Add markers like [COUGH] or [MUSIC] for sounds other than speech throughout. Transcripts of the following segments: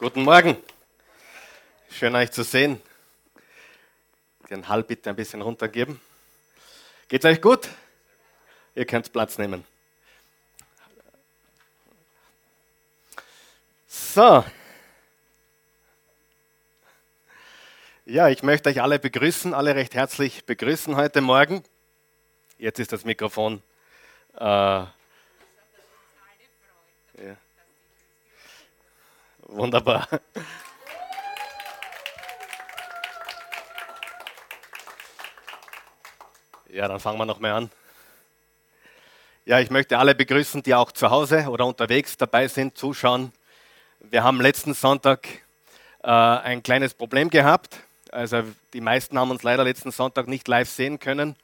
Guten Morgen. Schön euch zu sehen. Den Hall bitte ein bisschen runtergeben. Geht's euch gut? Ihr könnt Platz nehmen. So. Ja, ich möchte euch alle begrüßen, alle recht herzlich begrüßen heute Morgen. Jetzt ist das Mikrofon. Äh, ja. Wunderbar. Ja, dann fangen wir noch mal an. Ja, ich möchte alle begrüßen, die auch zu Hause oder unterwegs dabei sind, zuschauen. Wir haben letzten Sonntag äh, ein kleines Problem gehabt. Also die meisten haben uns leider letzten Sonntag nicht live sehen können.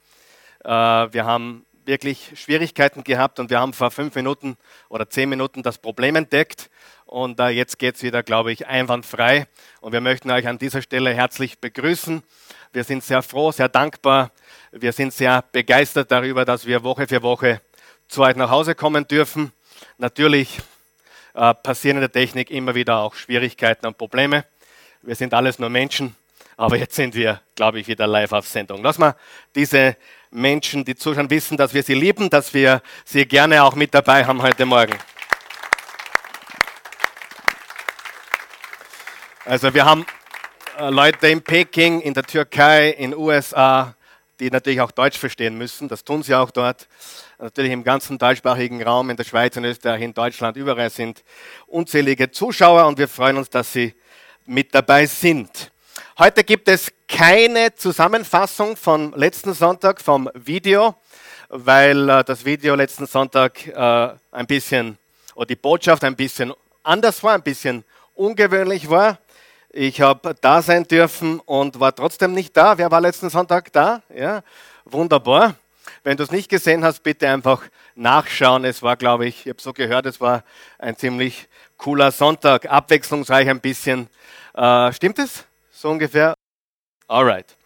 Äh, wir haben wirklich Schwierigkeiten gehabt und wir haben vor fünf Minuten oder zehn Minuten das Problem entdeckt. Und äh, jetzt geht es wieder, glaube ich, einwandfrei. Und wir möchten euch an dieser Stelle herzlich begrüßen. Wir sind sehr froh, sehr dankbar. Wir sind sehr begeistert darüber, dass wir Woche für Woche zu euch nach Hause kommen dürfen. Natürlich äh, passieren in der Technik immer wieder auch Schwierigkeiten und Probleme. Wir sind alles nur Menschen. Aber jetzt sind wir, glaube ich, wieder live auf Sendung. Lass mal diese Menschen, die zuschauen, wissen, dass wir sie lieben, dass wir sie gerne auch mit dabei haben heute Morgen. Also wir haben äh, Leute in Peking, in der Türkei, in den USA, die natürlich auch Deutsch verstehen müssen. Das tun sie auch dort. Natürlich im ganzen deutschsprachigen Raum, in der Schweiz, in Österreich, in Deutschland, überall sind unzählige Zuschauer und wir freuen uns, dass sie mit dabei sind. Heute gibt es keine Zusammenfassung vom letzten Sonntag vom Video, weil äh, das Video letzten Sonntag äh, ein bisschen, oder die Botschaft ein bisschen anders war, ein bisschen ungewöhnlich war. Ich habe da sein dürfen und war trotzdem nicht da. Wer war letzten Sonntag da? Ja, wunderbar. Wenn du es nicht gesehen hast, bitte einfach nachschauen. Es war, glaube ich, ich habe so gehört, es war ein ziemlich cooler Sonntag, abwechslungsreich ein bisschen. Äh, stimmt es? So ungefähr? Alright.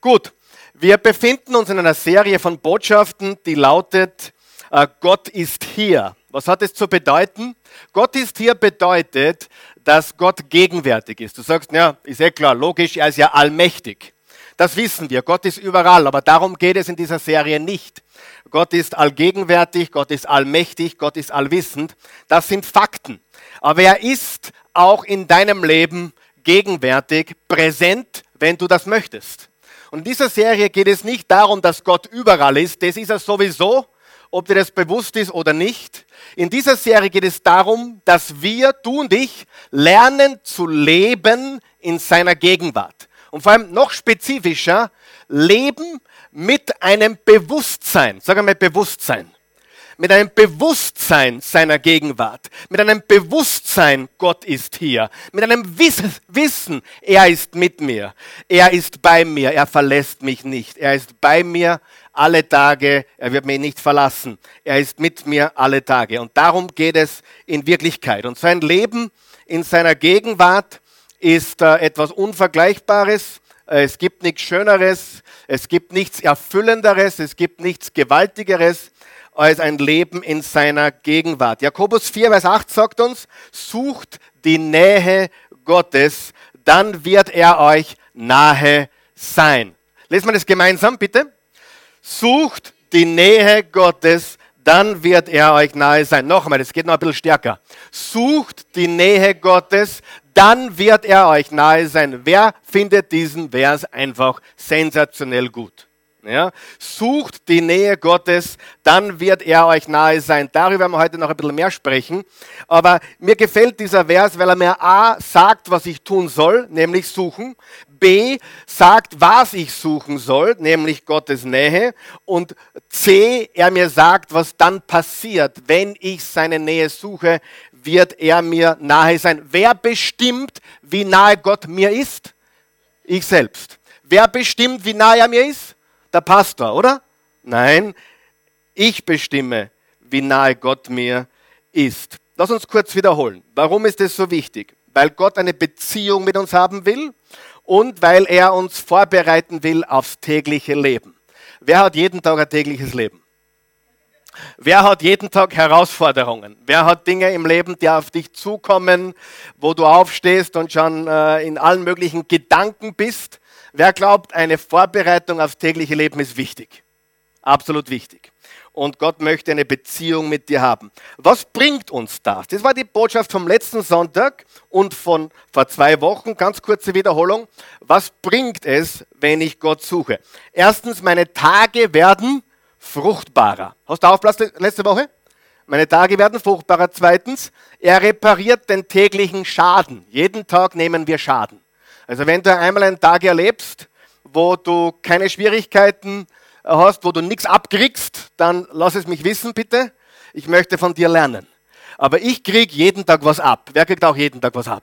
Gut. Wir befinden uns in einer Serie von Botschaften, die lautet, äh, Gott ist hier. Was hat es zu bedeuten? Gott ist hier bedeutet, dass Gott gegenwärtig ist. Du sagst, ja, ist eh klar, logisch, er ist ja allmächtig. Das wissen wir, Gott ist überall, aber darum geht es in dieser Serie nicht. Gott ist allgegenwärtig, Gott ist allmächtig, Gott ist allwissend. Das sind Fakten. Aber er ist auch in deinem Leben gegenwärtig, präsent, wenn du das möchtest. Und in dieser Serie geht es nicht darum, dass Gott überall ist, das ist er sowieso, ob dir das bewusst ist oder nicht. In dieser Serie geht es darum, dass wir, du und ich, lernen zu leben in seiner Gegenwart. Und vor allem noch spezifischer, leben mit einem Bewusstsein. Sag einmal Bewusstsein. Mit einem Bewusstsein seiner Gegenwart. Mit einem Bewusstsein, Gott ist hier. Mit einem Wissen, er ist mit mir. Er ist bei mir. Er verlässt mich nicht. Er ist bei mir alle Tage, er wird mich nicht verlassen. Er ist mit mir alle Tage. Und darum geht es in Wirklichkeit. Und sein Leben in seiner Gegenwart ist äh, etwas Unvergleichbares. Äh, es gibt nichts Schöneres, es gibt nichts Erfüllenderes, es gibt nichts Gewaltigeres als ein Leben in seiner Gegenwart. Jakobus 4, Vers 8 sagt uns, sucht die Nähe Gottes, dann wird er euch nahe sein. Lesen wir das gemeinsam, bitte sucht die Nähe Gottes, dann wird er euch nahe sein. Nochmal, das geht noch ein bisschen stärker. Sucht die Nähe Gottes, dann wird er euch nahe sein. Wer findet diesen Vers einfach sensationell gut? Ja, sucht die Nähe Gottes, dann wird er euch nahe sein. Darüber werden wir heute noch ein bisschen mehr sprechen. Aber mir gefällt dieser Vers, weil er mir A sagt, was ich tun soll, nämlich suchen. B sagt, was ich suchen soll, nämlich Gottes Nähe. Und C, er mir sagt, was dann passiert, wenn ich seine Nähe suche, wird er mir nahe sein. Wer bestimmt, wie nahe Gott mir ist? Ich selbst. Wer bestimmt, wie nahe er mir ist? Der Pastor, oder? Nein, ich bestimme, wie nahe Gott mir ist. Lass uns kurz wiederholen. Warum ist es so wichtig? Weil Gott eine Beziehung mit uns haben will und weil er uns vorbereiten will aufs tägliche Leben. Wer hat jeden Tag ein tägliches Leben? Wer hat jeden Tag Herausforderungen? Wer hat Dinge im Leben, die auf dich zukommen, wo du aufstehst und schon äh, in allen möglichen Gedanken bist? Wer glaubt, eine Vorbereitung aufs tägliche Leben ist wichtig? Absolut wichtig. Und Gott möchte eine Beziehung mit dir haben. Was bringt uns das? Das war die Botschaft vom letzten Sonntag und von vor zwei Wochen. Ganz kurze Wiederholung. Was bringt es, wenn ich Gott suche? Erstens, meine Tage werden fruchtbarer. Hast du Aufplatz letzte Woche? Meine Tage werden fruchtbarer. Zweitens, er repariert den täglichen Schaden. Jeden Tag nehmen wir Schaden. Also wenn du einmal einen Tag erlebst, wo du keine Schwierigkeiten hast, wo du nichts abkriegst, dann lass es mich wissen, bitte. Ich möchte von dir lernen. Aber ich krieg jeden Tag was ab. Wer kriegt auch jeden Tag was ab?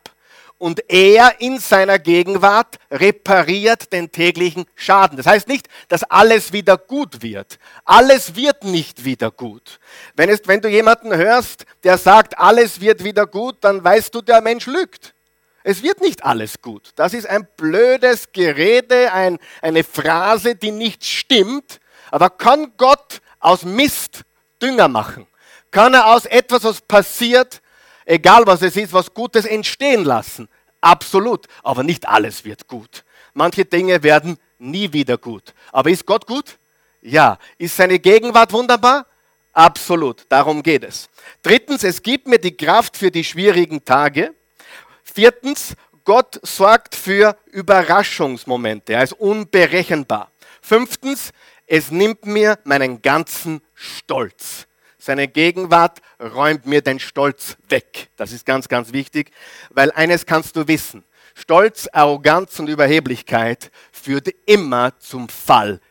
und er in seiner Gegenwart repariert den täglichen Schaden. Das heißt nicht, dass alles wieder gut wird. Alles wird nicht wieder gut. Wenn, es, wenn du jemanden hörst, der sagt, alles wird wieder gut, dann weißt du, der Mensch lügt. Es wird nicht alles gut. Das ist ein blödes Gerede, ein, eine Phrase, die nicht stimmt. Aber kann Gott aus Mist Dünger machen? Kann er aus etwas, was passiert, egal was es ist, was Gutes entstehen lassen. Absolut. Aber nicht alles wird gut. Manche Dinge werden nie wieder gut. Aber ist Gott gut? Ja. Ist seine Gegenwart wunderbar? Absolut. Darum geht es. Drittens, es gibt mir die Kraft für die schwierigen Tage. Viertens, Gott sorgt für Überraschungsmomente. Er ist unberechenbar. Fünftens, es nimmt mir meinen ganzen Stolz. Seine Gegenwart räumt mir den Stolz weg. Das ist ganz, ganz wichtig, weil eines kannst du wissen. Stolz, Arroganz und Überheblichkeit führt immer zum Fall.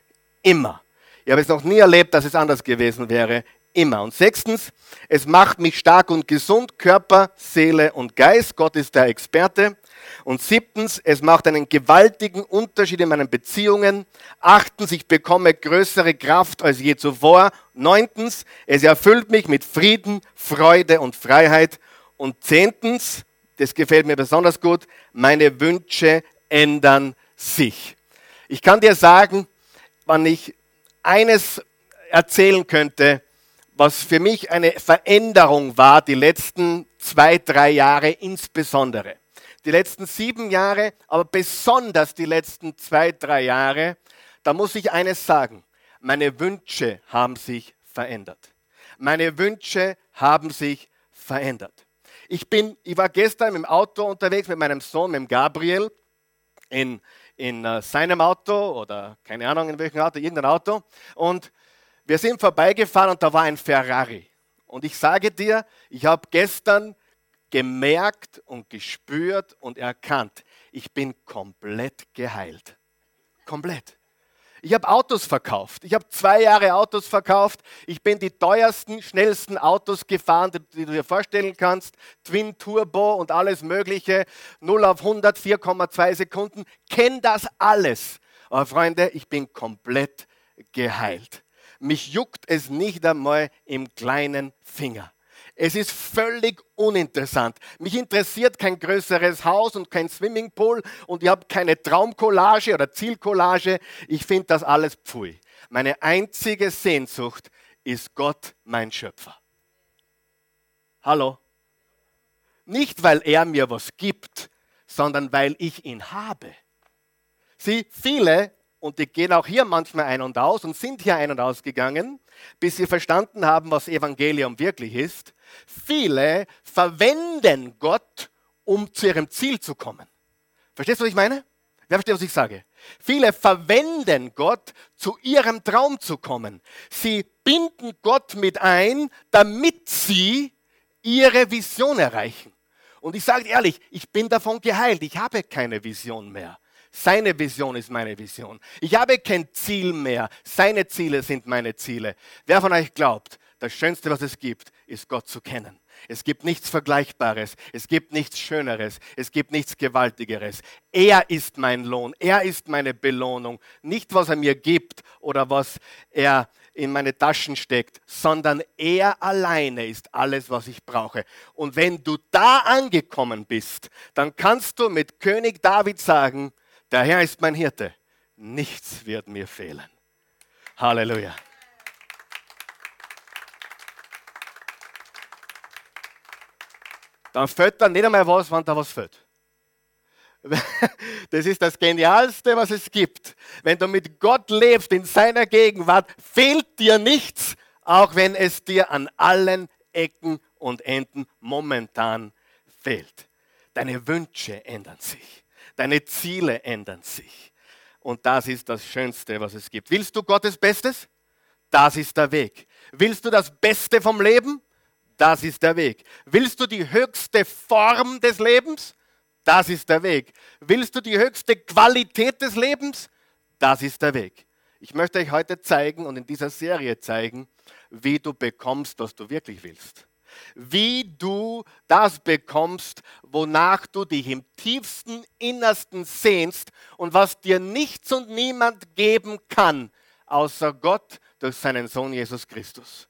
Immer. Ich habe es noch nie erlebt, dass es anders gewesen wäre. Immer. Und sechstens, es macht mich stark und gesund, Körper, Seele und Geist. Gott ist der Experte. Und siebtens, es macht einen gewaltigen Unterschied in meinen Beziehungen. Achtens, ich bekomme größere Kraft als je zuvor. Neuntens, es erfüllt mich mit Frieden, Freude und Freiheit. Und zehntens, das gefällt mir besonders gut, meine Wünsche ändern sich. Ich kann dir sagen, wann ich eines erzählen könnte, was für mich eine Veränderung war, die letzten zwei, drei Jahre insbesondere die letzten sieben Jahre, aber besonders die letzten zwei, drei Jahre, da muss ich eines sagen. Meine Wünsche haben sich verändert. Meine Wünsche haben sich verändert. Ich, bin, ich war gestern im Auto unterwegs mit meinem Sohn, mit Gabriel, in, in uh, seinem Auto oder keine Ahnung in welchem Auto, irgendein Auto. Und wir sind vorbeigefahren und da war ein Ferrari. Und ich sage dir, ich habe gestern gemerkt und gespürt und erkannt, ich bin komplett geheilt. Komplett. Ich habe Autos verkauft. Ich habe zwei Jahre Autos verkauft. Ich bin die teuersten, schnellsten Autos gefahren, die, du dir vorstellen kannst. Twin Turbo und alles Mögliche. 0 auf 100, 4,2 Sekunden. Kenn das alles. Aber Freunde, ich bin komplett geheilt. Mich juckt es nicht einmal im kleinen Finger. Es ist völlig uninteressant. Mich interessiert kein größeres Haus und kein Swimmingpool und ich habe keine Traumcollage oder Zielcollage. Ich finde das alles pfui. Meine einzige Sehnsucht ist Gott, mein Schöpfer. Hallo? Nicht, weil er mir was gibt, sondern weil ich ihn habe. Sieh, viele und die gehen auch hier manchmal ein und aus und sind hier ein und ausgegangen, bis sie verstanden haben, was Evangelium wirklich ist. Viele verwenden Gott, um zu ihrem Ziel zu kommen. Verstehst du, was ich meine? Wer versteht, was ich sage? Viele verwenden Gott, zu ihrem Traum zu kommen. Sie binden Gott mit ein, damit sie ihre Vision erreichen. Und ich sage ehrlich, ich bin davon geheilt. Ich habe keine Vision mehr. Seine Vision ist meine Vision. Ich habe kein Ziel mehr. Seine Ziele sind meine Ziele. Wer von euch glaubt, das Schönste, was es gibt, ist Gott zu kennen. Es gibt nichts Vergleichbares, es gibt nichts Schöneres, es gibt nichts Gewaltigeres. Er ist mein Lohn, er ist meine Belohnung. Nicht, was er mir gibt oder was er in meine Taschen steckt, sondern er alleine ist alles, was ich brauche. Und wenn du da angekommen bist, dann kannst du mit König David sagen, der Herr ist mein Hirte. Nichts wird mir fehlen. Halleluja. Dann fällt dann nicht einmal was, wenn da was fällt. [LAUGHS] Das ist das Genialste, was es gibt. Wenn du mit Gott lebst, in seiner Gegenwart, fehlt dir nichts, auch wenn es dir an allen Ecken und Enden momentan fehlt. Deine Wünsche ändern sich. Deine Ziele ändern sich. Und das ist das Schönste, was es gibt. Willst du Gottes Bestes? Das ist der Weg. Willst du das Beste vom Leben? Das ist der Weg. Willst du die höchste Form des Lebens? Das ist der Weg. Willst du die höchste Qualität des Lebens? Das ist der Weg. Ich möchte euch heute zeigen und in dieser Serie zeigen, wie du bekommst, was du wirklich willst. Wie du das bekommst, wonach du dich im tiefsten Innersten sehnst und was dir nichts und niemand geben kann, außer Gott durch seinen Sohn Jesus Christus.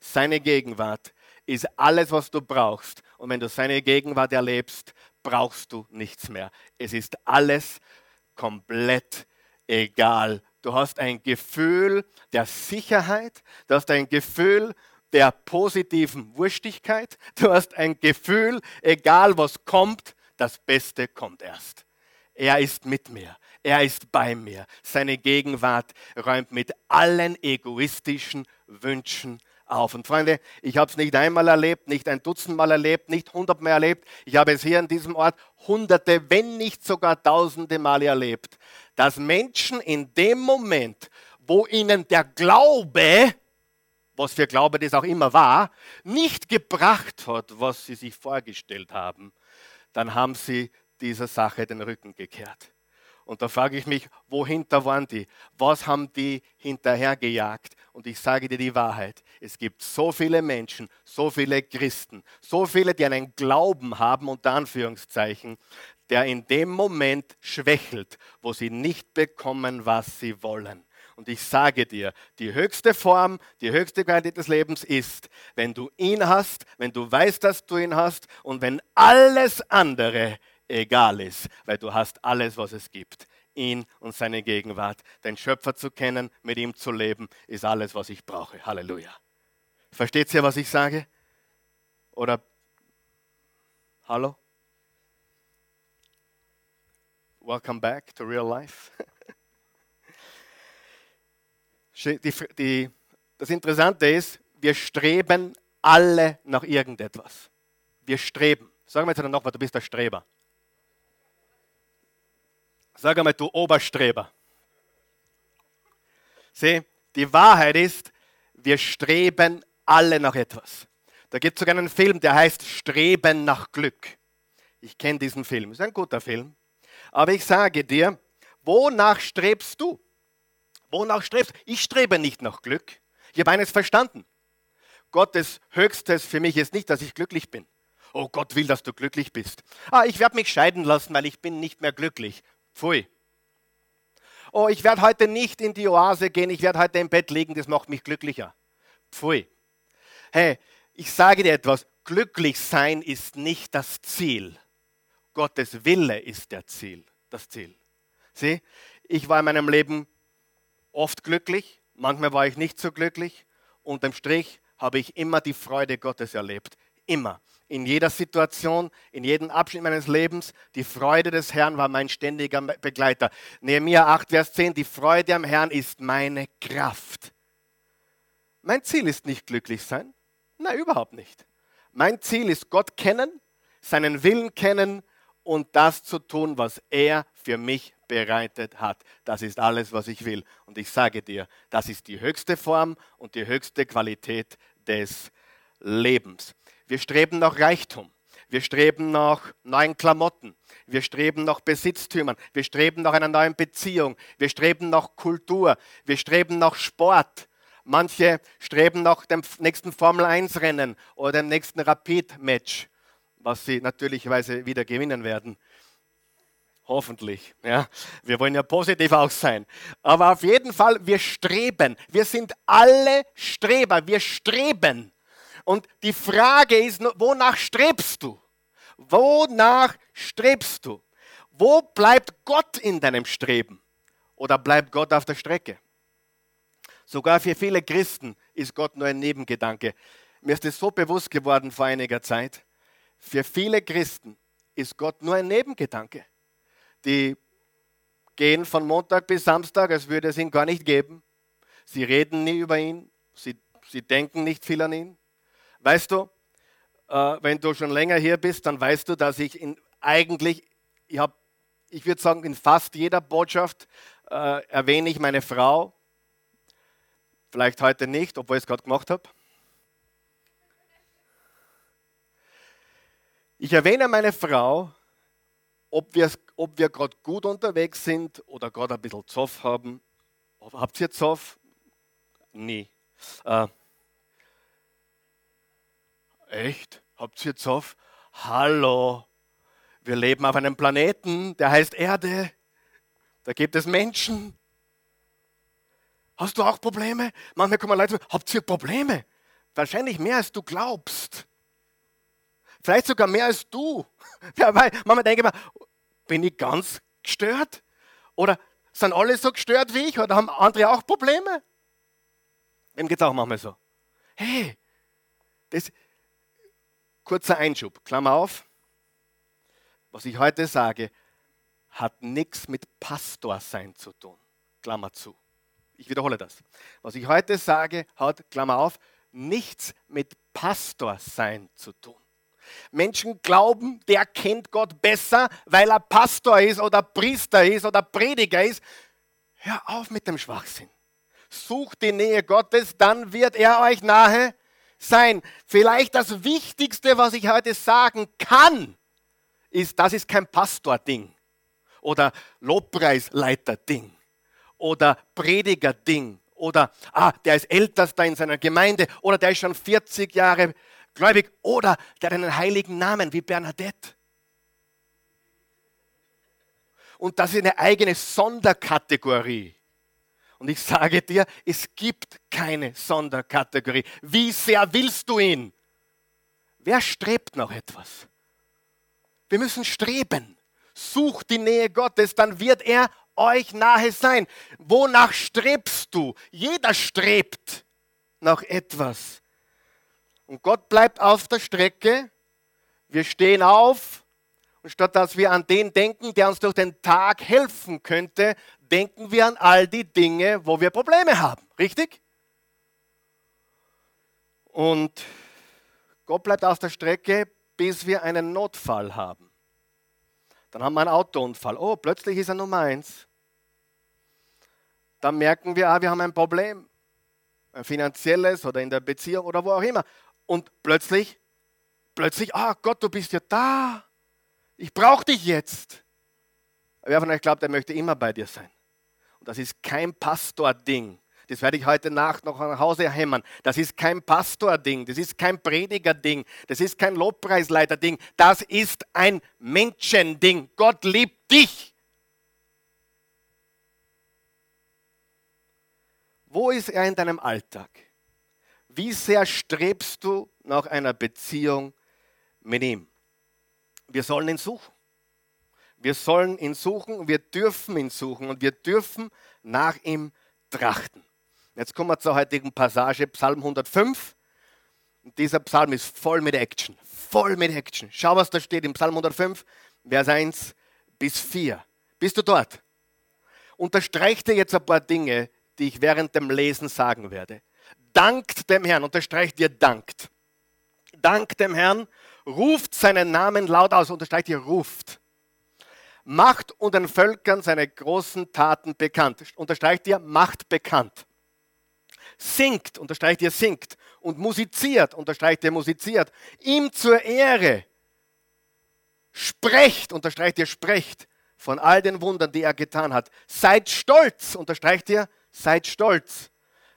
Seine Gegenwart ist alles, was du brauchst. Und wenn du seine Gegenwart erlebst, brauchst du nichts mehr. Es ist alles komplett egal. Du hast ein Gefühl der Sicherheit, du hast ein Gefühl der positiven Wurstigkeit, du hast ein Gefühl, egal was kommt, das Beste kommt erst. Er ist mit mir. Er ist bei mir. Seine Gegenwart räumt mit allen egoistischen Wünschen auf. Und Freunde, ich habe es nicht einmal erlebt, nicht ein Dutzend Mal erlebt, nicht hundertmal erlebt. Ich habe es hier an diesem Ort hunderte, wenn nicht sogar tausende Male erlebt, dass Menschen in dem Moment, wo ihnen der Glaube, was für Glaube das auch immer war, nicht gebracht hat, was sie sich vorgestellt haben, dann haben sie dieser Sache den Rücken gekehrt. Und da frage ich mich, wohinter waren die? Was haben die hinterhergejagt? Und ich sage dir die Wahrheit. Es gibt so viele Menschen, so viele Christen, so viele, die einen Glauben haben, unter Anführungszeichen, der in dem Moment schwächelt, wo sie nicht bekommen, was sie wollen. Und ich sage dir, die höchste Form, die höchste Qualität des Lebens ist, wenn du ihn hast, wenn du weißt, dass du ihn hast und wenn alles andere egal ist, weil du hast alles, was es gibt. Ihn und seine Gegenwart. Den Schöpfer zu kennen, mit ihm zu leben, ist alles, was ich brauche. Halleluja. Versteht ihr, was ich sage? Oder hallo? Welcome back to real life. [LAUGHS] Die, die, das Interessante ist, wir streben alle nach irgendetwas. Wir streben. Sagen wir jetzt nochmal, du bist der Streber. Sag einmal, du Oberstreber. Sieh, die Wahrheit ist, wir streben alle nach etwas. Da gibt es sogar einen Film, der heißt Streben nach Glück. Ich kenne diesen Film, ist ein guter Film. Aber ich sage dir, wonach strebst du? Wonach strebst? Ich strebe nicht nach Glück. Ich habe eines verstanden. Gottes Höchstes für mich ist nicht, dass ich glücklich bin. Oh, Gott will, dass du glücklich bist. Ah, ich werde mich scheiden lassen, weil ich bin nicht mehr glücklich. Pfui. Oh, ich werde heute nicht in die Oase gehen, ich werde heute im Bett liegen, das macht mich glücklicher. Pfui. Hey, ich sage dir etwas, glücklich sein ist nicht das Ziel. Gottes Wille ist der Ziel, das Ziel. Sieh, ich war in meinem Leben oft glücklich, manchmal war ich nicht so glücklich. Unterm Strich habe ich immer die Freude Gottes erlebt. Immer in jeder Situation, in jedem Abschnitt meines Lebens. Die Freude des Herrn war mein ständiger Begleiter. Nehemiah 8, Vers 10, die Freude am Herrn ist meine Kraft. Mein Ziel ist nicht glücklich sein. Nein, überhaupt nicht. Mein Ziel ist Gott kennen, seinen Willen kennen und das zu tun, was er für mich bereitet hat. Das ist alles, was ich will. Und ich sage dir, das ist die höchste Form und die höchste Qualität des Lebens. Wir streben nach Reichtum. Wir streben nach neuen Klamotten. Wir streben nach Besitztümern. Wir streben nach einer neuen Beziehung. Wir streben nach Kultur. Wir streben nach Sport. Manche streben nach dem nächsten Formel-1-Rennen oder dem nächsten Rapid-Match, was sie natürlicherweise wieder gewinnen werden. Hoffentlich. Ja. Wir wollen ja positiv auch sein. Aber auf jeden Fall, wir streben. Wir sind alle Streber. Wir streben. Und die Frage ist, wonach strebst du? Wonach strebst du? Wo bleibt Gott in deinem Streben? Oder bleibt Gott auf der Strecke? Sogar für viele Christen ist Gott nur ein Nebengedanke. Mir ist es so bewusst geworden vor einiger Zeit. Für viele Christen ist Gott nur ein Nebengedanke. Die gehen von Montag bis Samstag, als würde es ihn gar nicht geben. Sie reden nie über ihn, sie, sie denken nicht viel an ihn. Weißt du, äh, wenn du schon länger hier bist, dann weißt du, dass ich in, eigentlich, ich ich würde sagen, in fast jeder Botschaft äh, erwähne ich meine Frau. Vielleicht heute nicht, obwohl ich es gerade gemacht habe. Ich erwähne meine Frau, ob wir, ob wir gerade gut unterwegs sind oder gerade ein bisschen Zoff haben. Habt ihr Zoff? Nie. Äh, echt? Habt ihr Zoff? Hallo. Wir leben auf einem Planeten, der heißt Erde. Da gibt es Menschen. Hast du auch Probleme? Manchmal kommen Leute, habt ihr Probleme? Wahrscheinlich mehr als du glaubst. Vielleicht sogar mehr als du. [LAUGHS] Ja, weil manchmal denke ich mir, bin ich ganz gestört? Oder sind alle so gestört wie ich? Oder haben andere auch Probleme? Wem geht es auch manchmal so? Hey, das, kurzer Einschub, Klammer auf. Was ich heute sage, hat nichts mit Pastor sein zu tun. Klammer zu. Ich wiederhole das. Was ich heute sage, hat, Klammer auf, nichts mit Pastor sein zu tun. Menschen glauben, der kennt Gott besser, weil er Pastor ist oder Priester ist oder Prediger ist. Hör auf mit dem Schwachsinn. Sucht die Nähe Gottes, dann wird er euch nahe sein. Vielleicht das Wichtigste, was ich heute sagen kann, ist, das ist kein Pastor-Ding oder Lobpreisleiter-Ding oder Prediger-Ding oder ah, der ist ältester in seiner Gemeinde oder der ist schon 40 Jahre gläubig oder der einen heiligen Namen wie Bernadette. Und das ist eine eigene Sonderkategorie. Und ich sage dir, es gibt keine Sonderkategorie. Wie sehr willst du ihn? Wer strebt noch etwas? Wir müssen streben. Sucht die Nähe Gottes, dann wird er euch nahe sein. Wonach strebst du? Jeder strebt nach etwas. Und Gott bleibt auf der Strecke. Wir stehen auf und statt dass wir an den denken, der uns durch den Tag helfen könnte, denken wir an all die Dinge, wo wir Probleme haben. Richtig? Und Gott bleibt auf der Strecke, bis wir einen Notfall haben. Dann haben wir einen Autounfall. Oh, plötzlich ist er Nummer eins. Dann merken wir, ah, wir haben ein Problem. Ein finanzielles oder in der Beziehung oder wo auch immer. Und plötzlich, plötzlich, ah Gott, du bist ja da. Ich brauche dich jetzt. Wer von euch glaubt, er möchte immer bei dir sein? Und das ist kein Pastor-Ding. Das werde ich heute Nacht noch nach Hause hämmern. Das ist kein Pastor-Ding, das ist kein Prediger-Ding, das ist kein Lobpreisleiter-Ding, das ist ein Menschending. Gott liebt dich. Wo ist er in deinem Alltag? Wie sehr strebst du nach einer Beziehung mit ihm? Wir sollen ihn suchen. Wir sollen ihn suchen und wir dürfen ihn suchen und wir dürfen nach ihm trachten. Jetzt kommen wir zur heutigen Passage, Psalm 105. Und dieser Psalm ist voll mit Action, voll mit Action. Schau, was da steht im Psalm 105, Vers 1 bis 4. Bist du dort? Unterstreicht dir jetzt ein paar Dinge, die ich während dem Lesen sagen werde. Dankt dem Herrn, unterstreicht dir dankt. Dankt dem Herrn, ruft seinen Namen laut aus, unterstreicht ihr ruft. Macht und den Völkern seine großen Taten bekannt. Unterstreicht ihr macht bekannt. Singt, unterstreicht ihr singt. Und musiziert, unterstreicht ihr musiziert. Ihm zur Ehre. Sprecht, unterstreicht ihr sprecht von all den Wundern, die er getan hat. Seid stolz, unterstreicht ihr, seid stolz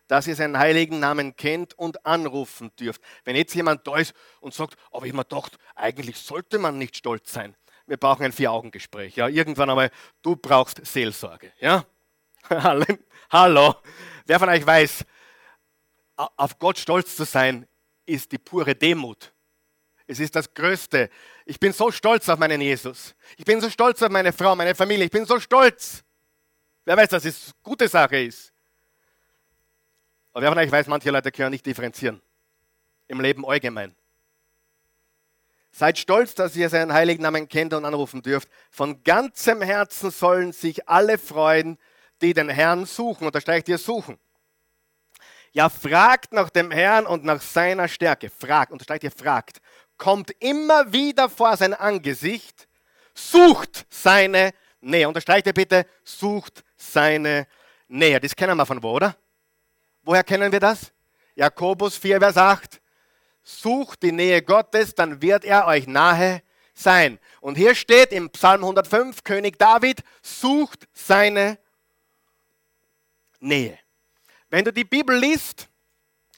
dass ihr seinen heiligen Namen kennt und anrufen dürft. Wenn jetzt jemand da ist und sagt, aber ich mir gedacht, eigentlich sollte man nicht stolz sein. Wir brauchen ein Vier-Augen-Gespräch. Ja, irgendwann einmal, du brauchst Seelsorge. Ja? [LAUGHS] Hallo. Wer von euch weiß, auf Gott stolz zu sein, ist die pure Demut. Es ist das Größte. Ich bin so stolz auf meinen Jesus. Ich bin so stolz auf meine Frau, meine Familie. Ich bin so stolz. Wer weiß, dass es gute Sache ist. Aber wer von euch weiß, manche Leute können nicht differenzieren. Im Leben allgemein. Seid stolz, dass ihr seinen heiligen Namen kennt und anrufen dürft. Von ganzem Herzen sollen sich alle freuen, die den Herrn suchen. Unterstreicht ihr suchen. Ja, fragt nach dem Herrn und nach seiner Stärke. Fragt, unterstreicht ihr fragt. Kommt immer wieder vor sein Angesicht. Sucht seine Nähe. Unterstreicht ihr bitte, sucht seine Nähe. Das kennen wir von wo, oder? Woher kennen wir das? Jakobus 4, Vers 8 sucht die Nähe Gottes, dann wird er euch nahe sein. Und hier steht im Psalm 105, König David sucht seine Nähe. Wenn du die Bibel liest,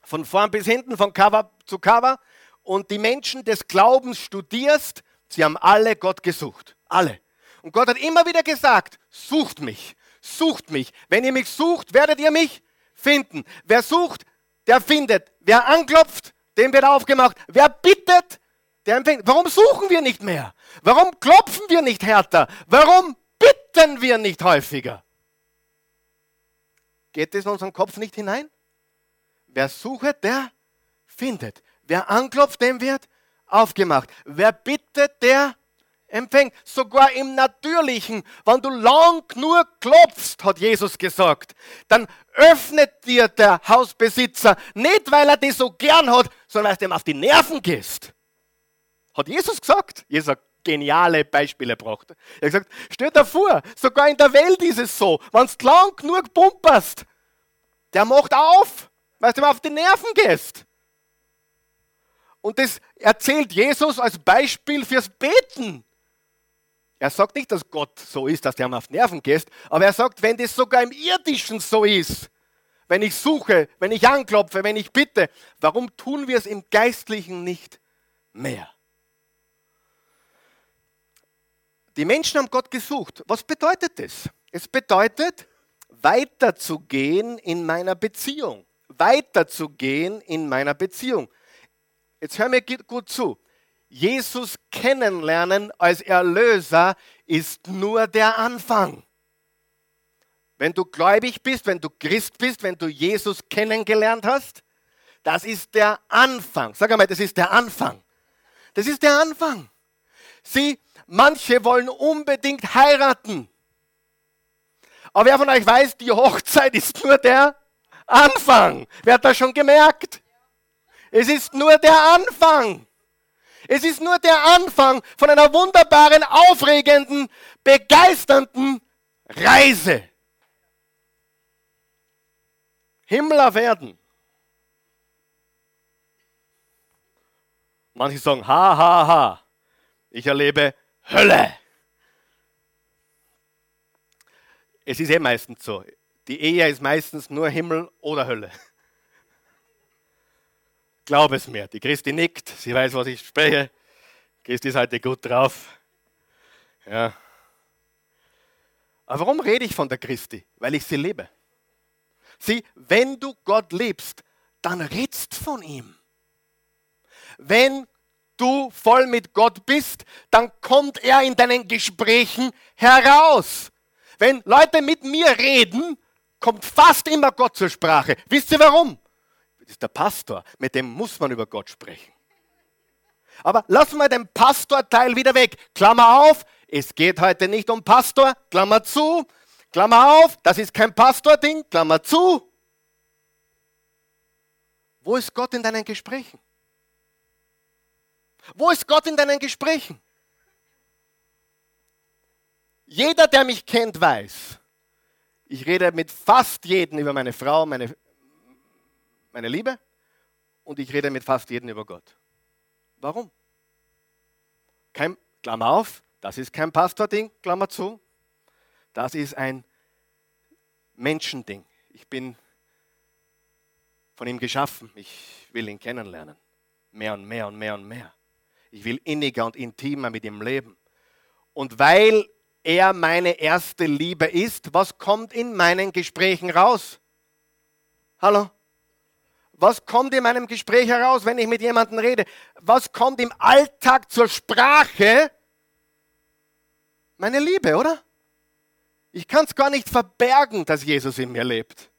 von vorn bis hinten, von Cover zu Cover, und die Menschen des Glaubens studierst, sie haben alle Gott gesucht. Alle. Und Gott hat immer wieder gesagt, sucht mich, sucht mich. Wenn ihr mich sucht, werdet ihr mich finden. Wer sucht, der findet. Wer anklopft, dem wird aufgemacht. Wer bittet, der empfängt. Warum suchen wir nicht mehr? Warum klopfen wir nicht härter? Warum bitten wir nicht häufiger? Geht es in unseren Kopf nicht hinein? Wer sucht, der findet. Wer anklopft, dem wird aufgemacht. Wer bittet, der empfängt. Sogar im Natürlichen, wenn du lang nur klopfst, hat Jesus gesagt, dann öffnet dir der Hausbesitzer, nicht weil er dich so gern hat, sondern weil du ihm auf die Nerven gehst. Hat Jesus gesagt. Jesus hat geniale Beispiele gebracht. Er hat gesagt, stell dir vor, sogar in der Welt ist es so, wenn du lang genug pumperst, der macht auf, weil du ihm auf die Nerven gehst. Und das erzählt Jesus als Beispiel fürs Beten. Er sagt nicht, dass Gott so ist, dass der mir auf Nerven gehst, aber er sagt, wenn das sogar im Irdischen so ist, wenn ich suche, wenn ich anklopfe, wenn ich bitte, warum tun wir es im Geistlichen nicht mehr? Die Menschen haben Gott gesucht. Was bedeutet das? Es bedeutet, weiterzugehen in meiner Beziehung. Weiterzugehen in meiner Beziehung. Jetzt hör mir gut zu. Jesus kennenlernen als Erlöser ist nur der Anfang. Wenn du gläubig bist, wenn du Christ bist, wenn du Jesus kennengelernt hast, das ist der Anfang. Sag einmal, das ist der Anfang. Das ist der Anfang. Sie, manche wollen unbedingt heiraten. Aber wer von euch weiß, die Hochzeit ist nur der Anfang. Wer hat das schon gemerkt? Es ist nur der Anfang. Es ist nur der Anfang von einer wunderbaren, aufregenden, begeisternden Reise. Himmel auf Erden. Manche sagen, ha, ha, ha. Ich erlebe Hölle. Es ist eh meistens so. Die Ehe ist meistens nur Himmel oder Hölle. Glaub es mir. Die Christi nickt, sie weiß, was ich spreche. Christi ist heute gut drauf. Ja. Aber warum rede ich von der Christi? Weil ich sie liebe. Sieh, wenn du Gott liebst, dann redst von ihm. Wenn du voll mit Gott bist, dann kommt er in deinen Gesprächen heraus. Wenn Leute mit mir reden, kommt fast immer Gott zur Sprache. Wisst ihr warum? Ist der Pastor, mit dem muss man über Gott sprechen. Aber lassen wir den Pastorteil wieder weg. Klammer auf, es geht heute nicht um Pastor, Klammer zu, Klammer auf, das ist kein Pastor-Ding, Klammer zu. Wo ist Gott in deinen Gesprächen? Wo ist Gott in deinen Gesprächen? Jeder, der mich kennt, weiß, ich rede mit fast jedem über meine Frau, meine meine Liebe und ich rede mit fast jedem über Gott. Warum? Kein, Klammer auf, das ist kein Pastor-Ding, Klammer zu. Das ist ein Menschending. Ich bin von ihm geschaffen. Ich will ihn kennenlernen. Mehr und mehr und mehr und mehr. Ich will inniger und intimer mit ihm leben. Und weil er meine erste Liebe ist, was kommt in meinen Gesprächen raus? Hallo? Was kommt in meinem Gespräch heraus, wenn ich mit jemandem rede? Was kommt im Alltag zur Sprache? Meine Liebe, oder? Ich kann es gar nicht verbergen, dass Jesus in mir lebt.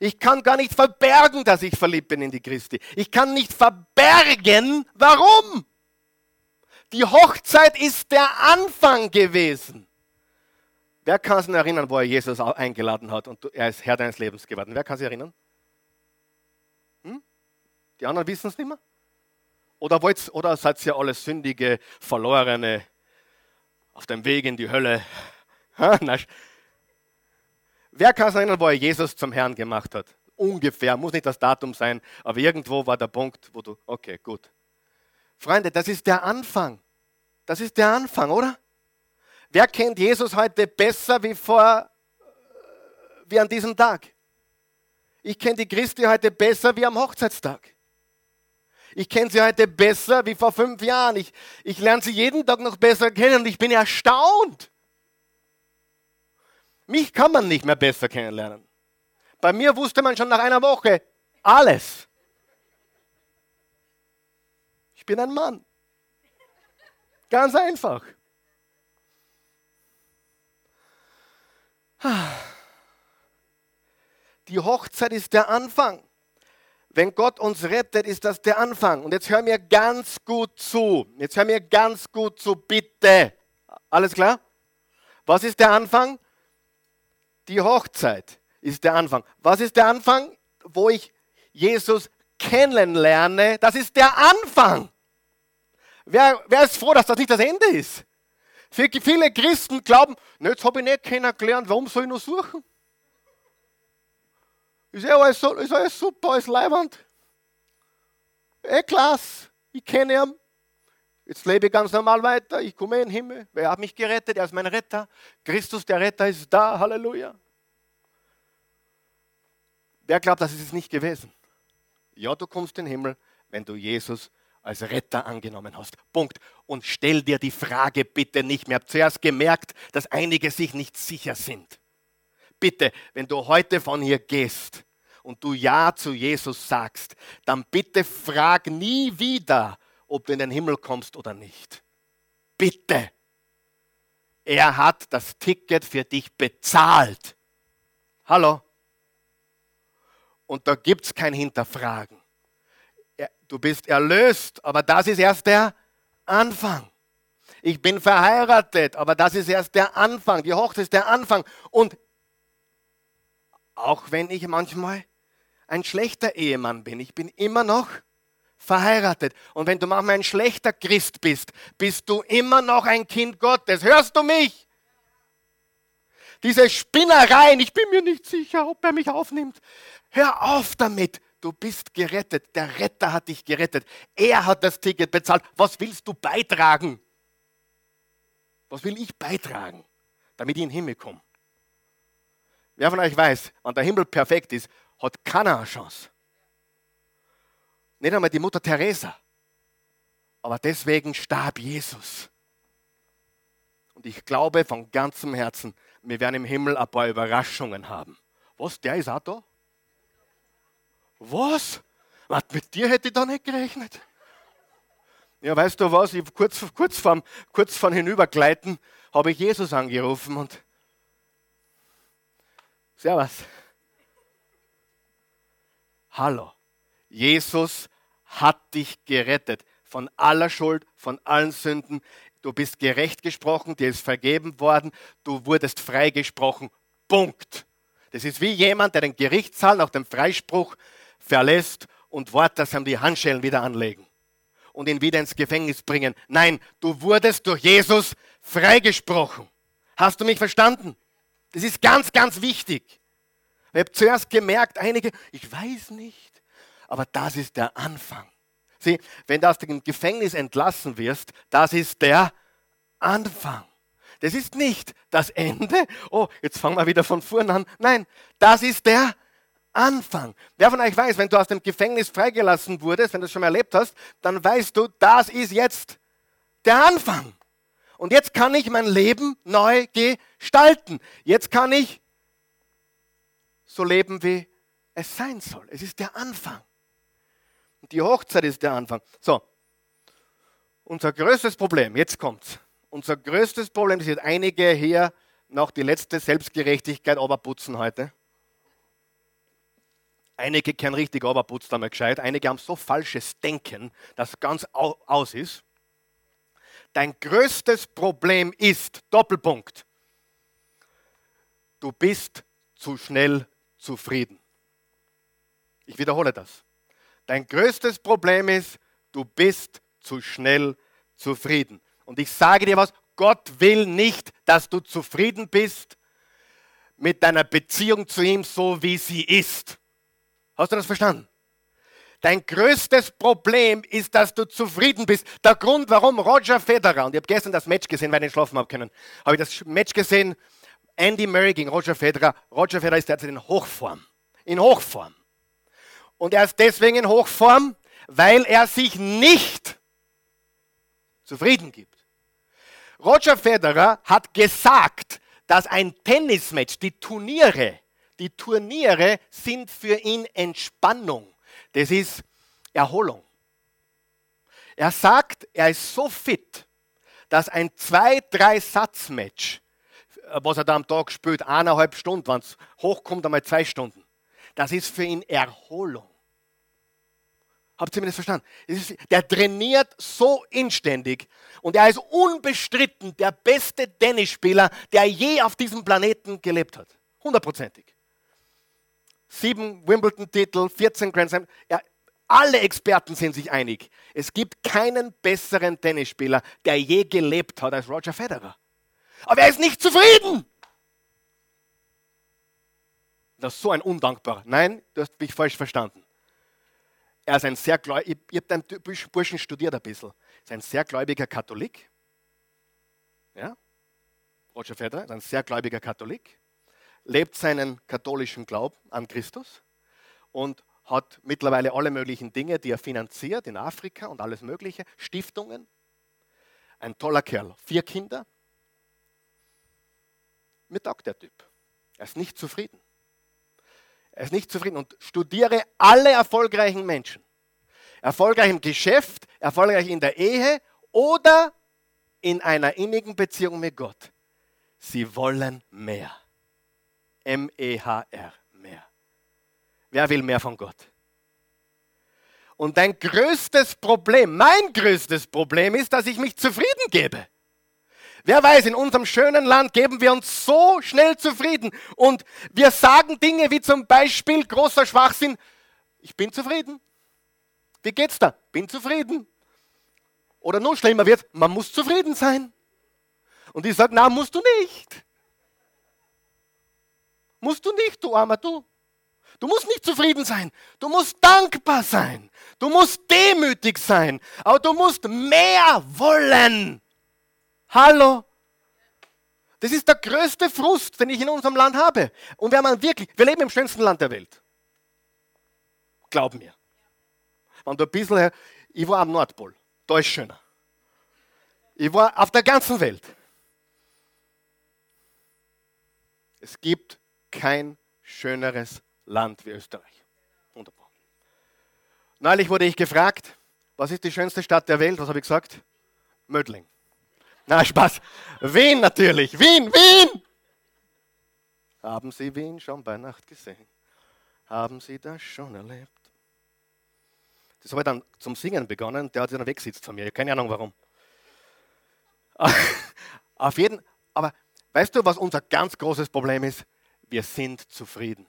Ich kann gar nicht verbergen, dass ich verliebt bin in die Christi. Ich kann nicht verbergen, warum. Die Hochzeit ist der Anfang gewesen. Wer kann sich erinnern, wo er Jesus eingeladen hat und er ist Herr deines Lebens geworden? Wer kann sich erinnern? Die anderen wissen es nicht mehr? Oder, wollt's, oder seid ihr alle sündige, verlorene, auf dem Weg in die Hölle? [LAUGHS] Wer kann sich erinnern, wo er Jesus zum Herrn gemacht hat? Ungefähr, muss nicht das Datum sein, aber irgendwo war der Punkt, wo du, okay, gut. Freunde, das ist der Anfang. Das ist der Anfang, oder? Wer kennt Jesus heute besser wie vor, wie an diesem Tag? Ich kenne die Christi heute besser wie am Hochzeitstag. Ich kenne sie heute besser wie vor fünf Jahren. Ich, ich lerne sie jeden Tag noch besser kennen und ich bin erstaunt. Mich kann man nicht mehr besser kennenlernen. Bei mir wusste man schon nach einer Woche alles. Ich bin ein Mann. Ganz einfach. Die Hochzeit ist der Anfang. Wenn Gott uns rettet, ist das der Anfang. Und jetzt hör mir ganz gut zu. Jetzt hör mir ganz gut zu, bitte. Alles klar? Was ist der Anfang? Die Hochzeit ist der Anfang. Was ist der Anfang? Wo ich Jesus kennenlerne, das ist der Anfang. Wer, wer ist froh, dass das nicht das Ende ist? Viele Christen glauben, jetzt habe ich nicht kennengelernt, warum soll ich noch suchen? Ist ja alles, so, ist alles super, alles leibend. Eh klasse, ich kenne ihn. Jetzt lebe ich ganz normal weiter, ich komme in den Himmel. Wer hat mich gerettet? Er ist mein Retter. Christus, der Retter, ist da. Halleluja. Wer glaubt, das ist es nicht gewesen? Ja, du kommst in den Himmel, wenn du Jesus als Retter angenommen hast. Punkt. Und stell dir die Frage bitte nicht mehr. Ich habe zuerst gemerkt, dass einige sich nicht sicher sind. Bitte, wenn du heute von hier gehst und du Ja zu Jesus sagst, dann bitte frag nie wieder, ob du in den Himmel kommst oder nicht. Bitte. Er hat das Ticket für dich bezahlt. Hallo? Und da gibt es kein Hinterfragen. Du bist erlöst, aber das ist erst der Anfang. Ich bin verheiratet, aber das ist erst der Anfang. Die Hochzeit ist der Anfang. Und auch wenn ich manchmal ein schlechter Ehemann bin, ich bin immer noch verheiratet. Und wenn du manchmal ein schlechter Christ bist, bist du immer noch ein Kind Gottes. Hörst du mich? Diese Spinnereien, ich bin mir nicht sicher, ob er mich aufnimmt. Hör auf damit. Du bist gerettet. Der Retter hat dich gerettet. Er hat das Ticket bezahlt. Was willst du beitragen? Was will ich beitragen, damit ich in den Himmel komme? Wer von euch weiß, wenn der Himmel perfekt ist, hat keiner eine Chance. Nicht einmal die Mutter Teresa. Aber deswegen starb Jesus. Und ich glaube von ganzem Herzen, wir werden im Himmel ein paar Überraschungen haben. Was, der ist auch da? Was? Was, mit dir hätte ich da nicht gerechnet. Ja, weißt du was, ich kurz, kurz, vorm, kurz vorm Hinübergleiten habe ich Jesus angerufen und Servus. Hallo. Jesus hat dich gerettet von aller Schuld, von allen Sünden. Du bist gerecht gesprochen, dir ist vergeben worden, du wurdest freigesprochen. Punkt. Das ist wie jemand, der den Gerichtssaal nach dem Freispruch verlässt und wartet, dass ihm die Handschellen wieder anlegen und ihn wieder ins Gefängnis bringen. Nein, du wurdest durch Jesus freigesprochen. Hast du mich verstanden? Das ist ganz, ganz wichtig. Ich habe zuerst gemerkt, einige, ich weiß nicht, aber das ist der Anfang. Sieh, wenn du aus dem Gefängnis entlassen wirst, das ist der Anfang. Das ist nicht das Ende. Oh, jetzt fangen wir wieder von vorne an. Nein, das ist der Anfang. Wer von euch weiß, wenn du aus dem Gefängnis freigelassen wurdest, wenn du es schon mal erlebt hast, dann weißt du, das ist jetzt der Anfang. Und jetzt kann ich mein Leben neu gestalten. Jetzt kann ich so leben, wie es sein soll. Es ist der Anfang. Und die Hochzeit ist der Anfang. So, unser größtes Problem, jetzt kommt's. Unser größtes Problem, das sind einige hier noch die letzte Selbstgerechtigkeit putzen heute. Einige kennen richtig putzen einmal gescheit. Einige haben so falsches Denken, dass ganz aus ist. Dein größtes Problem ist, Doppelpunkt, du bist zu schnell zufrieden. Ich wiederhole das. Dein größtes Problem ist, du bist zu schnell zufrieden. Und ich sage dir was, Gott will nicht, dass du zufrieden bist mit deiner Beziehung zu ihm, so wie sie ist. Hast du das verstanden? Dein größtes Problem ist, dass du zufrieden bist. Der Grund, warum Roger Federer, und ich habe gestern das Match gesehen, weil ich nicht schlafen habe können, habe ich das Match gesehen, Andy Murray gegen Roger Federer. Roger Federer ist derzeit in Hochform. In Hochform. Und er ist deswegen in Hochform, weil er sich nicht zufrieden gibt. Roger Federer hat gesagt, dass ein Tennismatch, die Turniere, die Turniere sind für ihn Entspannung. Das ist Erholung. Er sagt, er ist so fit, dass ein zwei, drei Satz-Match, was er da am Tag spielt, eineinhalb Stunden, wenn es hochkommt, einmal zwei Stunden, das ist für ihn Erholung. Habt ihr mir das verstanden? Der trainiert so inständig und er ist unbestritten der beste Tennisspieler, der je auf diesem Planeten gelebt hat. Hundertprozentig. Sieben Wimbledon-Titel, 14 Grand Slam. Ja, alle Experten sind sich einig. Es gibt keinen besseren Tennisspieler, der je gelebt hat als Roger Federer. Aber er ist nicht zufrieden. Das ist so ein undankbarer. Nein, du hast mich falsch verstanden. Er ist ein sehr gläubiger, ich, ich habe den Burschen studiert ein bisschen. Er ist ein sehr gläubiger Katholik. Ja? Roger Federer ist ein sehr gläubiger Katholik. Lebt seinen katholischen Glauben an Christus und hat mittlerweile alle möglichen Dinge, die er finanziert in Afrika und alles Mögliche, Stiftungen. Ein toller Kerl. Vier Kinder. Mir taugt der Typ. Er ist nicht zufrieden. Er ist nicht zufrieden und studiere alle erfolgreichen Menschen. Erfolgreich im Geschäft, erfolgreich in der Ehe oder in einer innigen Beziehung mit Gott. Sie wollen mehr. M-E-H-R, mehr. Wer will mehr von Gott? Und dein größtes Problem, mein größtes Problem ist, dass ich mich zufrieden gebe. Wer weiß, in unserem schönen Land geben wir uns so schnell zufrieden und wir sagen Dinge wie zum Beispiel großer Schwachsinn, ich bin zufrieden. Wie geht's da? Bin zufrieden. Oder noch schlimmer wird, man muss zufrieden sein. Und ich sage, na, musst du nicht. Musst du nicht, du armer du. Du musst nicht zufrieden sein. Du musst dankbar sein. Du musst demütig sein. Aber du musst mehr wollen. Hallo? Das ist der größte Frust, den ich in unserem Land habe. Und wenn man wirklich, wir leben im schönsten Land der Welt. Glaub mir. Wenn du ein bisschen, ich war am Nordpol, da ist schöner. Ich war auf der ganzen Welt. Es gibt kein schöneres Land wie Österreich. Wunderbar. Neulich wurde ich gefragt, was ist die schönste Stadt der Welt? Was habe ich gesagt? Mödling. Na, Spaß. Wien natürlich. Wien, Wien! Haben Sie Wien schon bei Nacht gesehen? Haben Sie das schon erlebt? Das habe ich dann zum Singen begonnen. Der hat sich dann weggesitzt von mir. Keine Ahnung warum. [LAUGHS] Auf jeden aber weißt du, was unser ganz großes Problem ist? Wir sind zufrieden.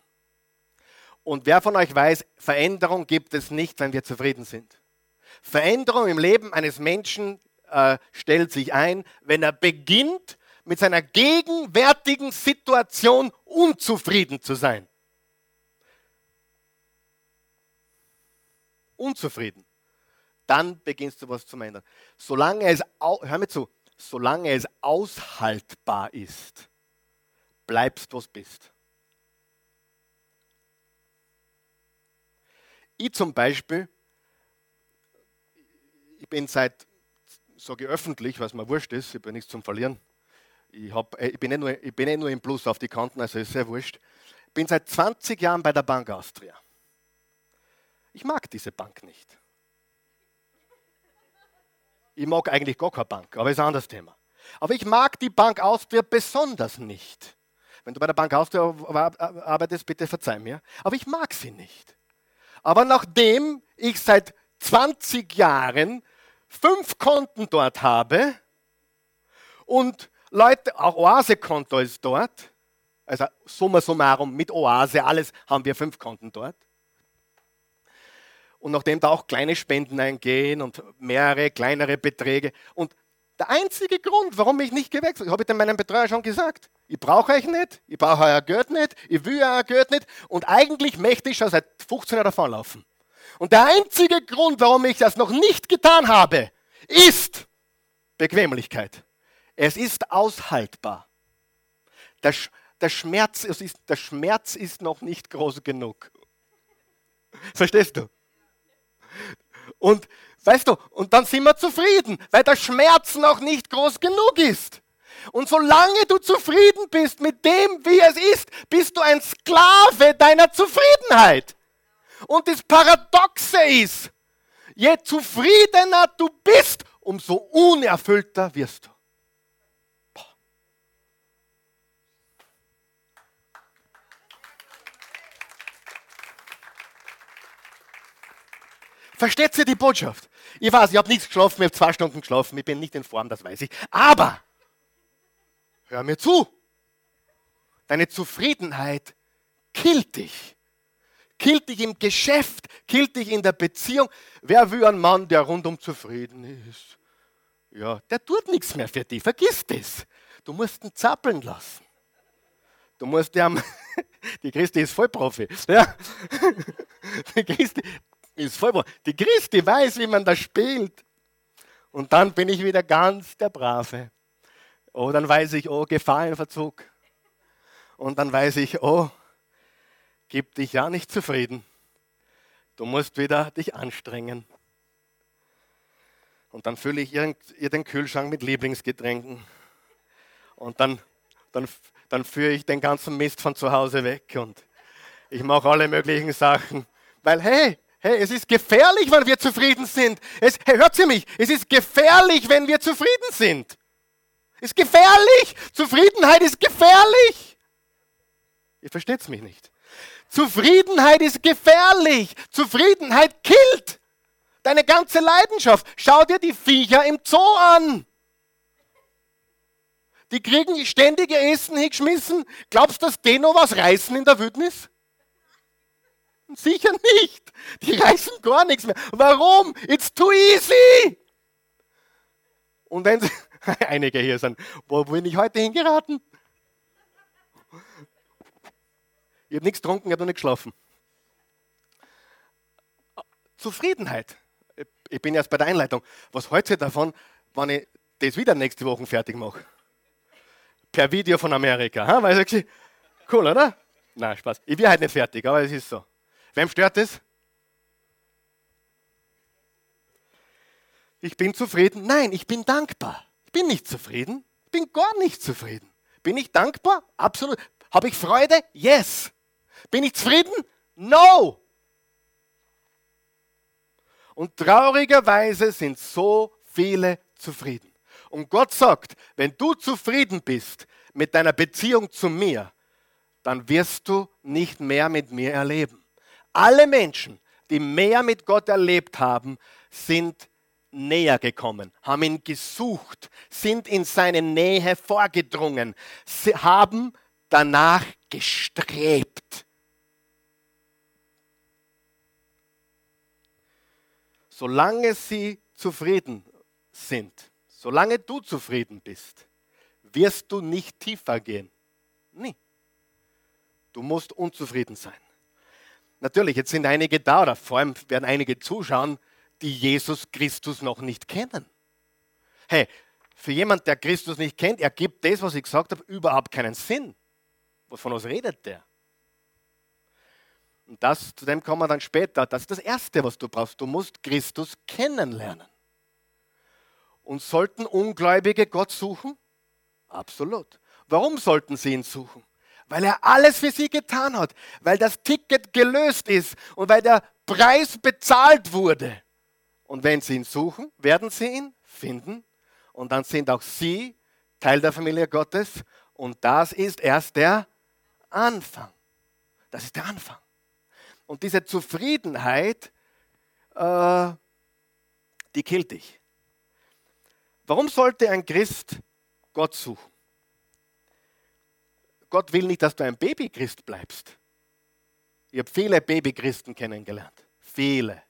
Und wer von euch weiß, Veränderung gibt es nicht, wenn wir zufrieden sind. Veränderung im Leben eines Menschen äh, stellt sich ein, wenn er beginnt, mit seiner gegenwärtigen Situation unzufrieden zu sein. Unzufrieden. Dann beginnst du was zu ändern. Solange es, hör mir zu, solange es aushaltbar ist, bleibst, was bist. Ich zum Beispiel, ich bin seit sage ich öffentlich, was mir wurscht ist, ich habe nichts zum Verlieren. Ich, hab, äh, ich, bin eh nur, ich bin eh nur im Plus auf die Kanten, also ist sehr wurscht. Ich bin seit 20 Jahren bei der Bank Austria. Ich mag diese Bank nicht. Ich mag eigentlich gar keine Bank, aber ist ein anderes Thema. Aber ich mag die Bank Austria besonders nicht. Wenn du bei der Bank Austria arbeitest, bitte verzeih mir. Aber ich mag sie nicht. Aber nachdem ich seit 20 Jahren fünf Konten dort habe Und Leute, auch Oase-Konto ist dort. Also summa summarum mit Oase, alles haben wir fünf Konten dort. Und nachdem da auch kleine Spenden eingehen und mehrere kleinere Beträge. Und der einzige Grund, warum ich nicht gewechselt habe, habe ich dem meinem Betreuer schon gesagt. Ich brauche euch nicht, ich brauche euer Geld nicht, ich will euer Geld nicht. Und eigentlich möchte ich schon seit 15 Jahren davonlaufen. Und der einzige Grund, warum ich das noch nicht getan habe, ist Bequemlichkeit. Es ist aushaltbar. Der, der, Schmerz, ist, der Schmerz ist noch nicht groß genug. Verstehst du? Und weißt du, und dann sind wir zufrieden, weil der Schmerz noch nicht groß genug ist. Und solange du zufrieden bist mit dem, wie es ist, bist du ein Sklave deiner Zufriedenheit. Und das Paradoxe ist, je zufriedener du bist, umso unerfüllter wirst du. Versteht ihr die Botschaft? Ich weiß, ich habe nichts geschlafen, ich habe zwei Stunden geschlafen, ich bin nicht in Form, das weiß ich. Aber, hör mir zu, deine Zufriedenheit killt dich. Killt dich im Geschäft, killt dich in der Beziehung. Wer will einen Mann, der rundum zufrieden ist? Ja, der tut nichts mehr für dich, vergiss das. Du musst ihn zappeln lassen. Du musst ja, [LAUGHS] die Christi ist voll Profi. Ja. [LAUGHS] Die Christi, ist voll Die Christi weiß, wie man das spielt. Und dann bin ich wieder ganz der Brave. Oh, dann weiß ich, oh, Gefahrenverzug. Und dann weiß ich, oh, gib dich ja nicht zufrieden. Du musst wieder dich anstrengen. Und dann fülle ich ihr, den Kühlschrank mit Lieblingsgetränken. Und dann, dann, dann führe ich den ganzen Mist von zu Hause weg. Und ich mache alle möglichen Sachen. Weil, hey, Hey, es ist gefährlich, wenn wir zufrieden sind. Es, hey, hört ihr mich? Es ist gefährlich, wenn wir zufrieden sind. Ist gefährlich. Zufriedenheit ist gefährlich. Ihr versteht es mich nicht. Zufriedenheit ist gefährlich. Zufriedenheit killt deine ganze Leidenschaft. Schau dir die Viecher im Zoo an. Die kriegen ständig ihr Essen hingeschmissen. Glaubst du, dass die noch was reißen in der Wildnis? Sicher nicht. Die reißen gar nichts mehr. Warum? It's too easy. Und wenn sie, [LAUGHS] einige hier sind, wo bin ich heute hingeraten? Ich habe nichts getrunken, ich habe noch nicht geschlafen. Zufriedenheit. Ich bin jetzt bei der Einleitung. Was heute ihr davon, wenn ich das wieder nächste Woche fertig mache? Per Video von Amerika. Ha? Weil ich, cool, oder? Nein, Spaß. Ich bin halt nicht fertig, aber es ist so. Wem stört es? Ich bin zufrieden? Nein, ich bin dankbar. Ich bin nicht zufrieden. Ich bin gar nicht zufrieden. Bin ich dankbar? Absolut. Habe ich Freude? Yes. Bin ich zufrieden? No. Und traurigerweise sind so viele zufrieden. Und Gott sagt, wenn du zufrieden bist mit deiner Beziehung zu mir, dann wirst du nicht mehr mit mir erleben. Alle Menschen, die mehr mit Gott erlebt haben, sind näher gekommen, haben ihn gesucht, sind in seine Nähe vorgedrungen, sie haben danach gestrebt. Solange sie zufrieden sind, solange du zufrieden bist, wirst du nicht tiefer gehen. Nie. Du musst unzufrieden sein. Natürlich, jetzt sind einige da, oder vor allem werden einige zuschauen, die Jesus Christus noch nicht kennen. Hey, für jemand, der Christus nicht kennt, ergibt das, was ich gesagt habe, überhaupt keinen Sinn. Wovon aus redet der? Und das, zu dem kommen wir dann später. Das ist das Erste, was du brauchst. Du musst Christus kennenlernen. Und sollten Ungläubige Gott suchen? Absolut. Warum sollten sie ihn suchen? weil er alles für sie getan hat, weil das Ticket gelöst ist und weil der Preis bezahlt wurde. Und wenn sie ihn suchen, werden sie ihn finden und dann sind auch sie Teil der Familie Gottes und das ist erst der Anfang. Das ist der Anfang. Und diese Zufriedenheit, äh, die killt dich. Warum sollte ein Christ Gott suchen. Gott will nicht, dass du ein Babychrist bleibst. Ich habe viele Babychristen kennengelernt. Viele.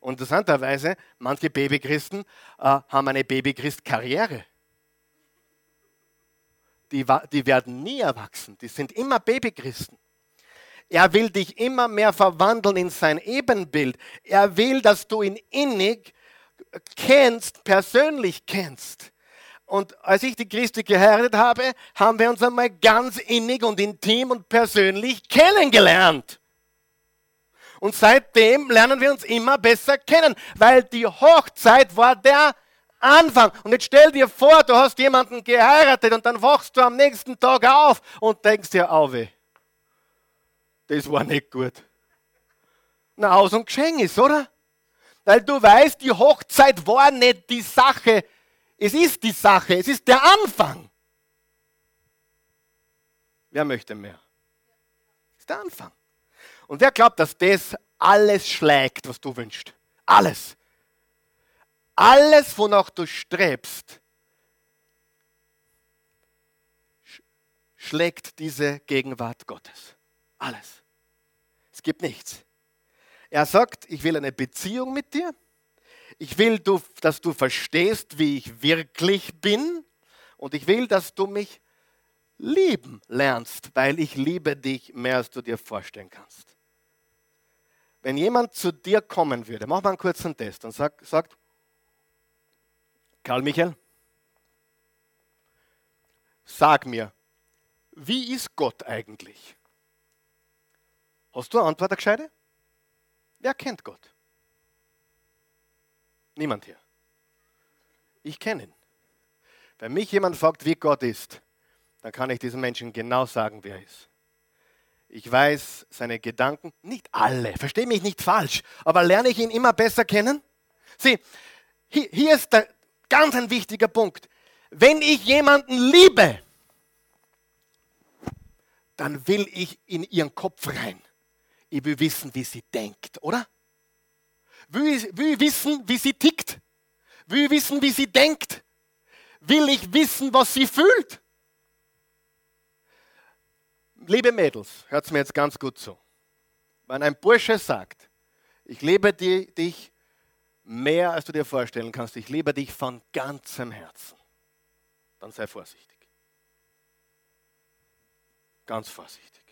Und interessanterweise, manche Babychristen äh, haben eine Babychrist-Karriere. Die, die werden nie erwachsen. Die sind immer Babychristen. Er will dich immer mehr verwandeln in sein Ebenbild. Er will, dass du ihn innig kennst, persönlich kennst. Und als ich die Christi geheiratet habe, haben wir uns einmal ganz innig und intim und persönlich kennengelernt. Und seitdem lernen wir uns immer besser kennen, weil die Hochzeit war der Anfang. Und jetzt stell dir vor, du hast jemanden geheiratet und dann wachst du am nächsten Tag auf und denkst dir, auwe, das war nicht gut. Na, aus und geschenkt ist, oder? Weil du weißt, die Hochzeit war nicht die Sache. Es ist die Sache, es ist der Anfang. Wer möchte mehr? Das ist der Anfang. Und wer glaubt, dass das alles schlägt, was du wünschst? Alles. Alles, wonach du strebst, schlägt diese Gegenwart Gottes. Alles. Es gibt nichts. Er sagt, ich will eine Beziehung mit dir. Ich will, dass du verstehst, wie ich wirklich bin. Und ich will, dass du mich lieben lernst, weil ich liebe dich mehr, als du dir vorstellen kannst. Wenn jemand zu dir kommen würde, mach mal einen kurzen Test und sag, sagt, Karl Michael, sag mir, wie ist Gott eigentlich? Hast du eine Antwort, eine gescheite? Wer kennt Gott? Niemand hier. Ich kenne ihn. Wenn mich jemand fragt, wie Gott ist, dann kann ich diesem Menschen genau sagen, wer er ist. Ich weiß seine Gedanken, nicht alle, verstehe mich nicht falsch, aber lerne ich ihn immer besser kennen? Sieh, hier, ist der ganz ein wichtiger Punkt. Wenn ich jemanden liebe, dann will ich in ihren Kopf rein. Ich will wissen, wie sie denkt, oder? Will, will wissen, wie sie tickt. Will wissen, wie sie denkt. Will ich wissen, was sie fühlt. Liebe Mädels, hört mir jetzt ganz gut zu. Wenn ein Bursche sagt, ich liebe dich mehr, als du dir vorstellen kannst, ich liebe dich von ganzem Herzen, dann sei vorsichtig. Ganz vorsichtig.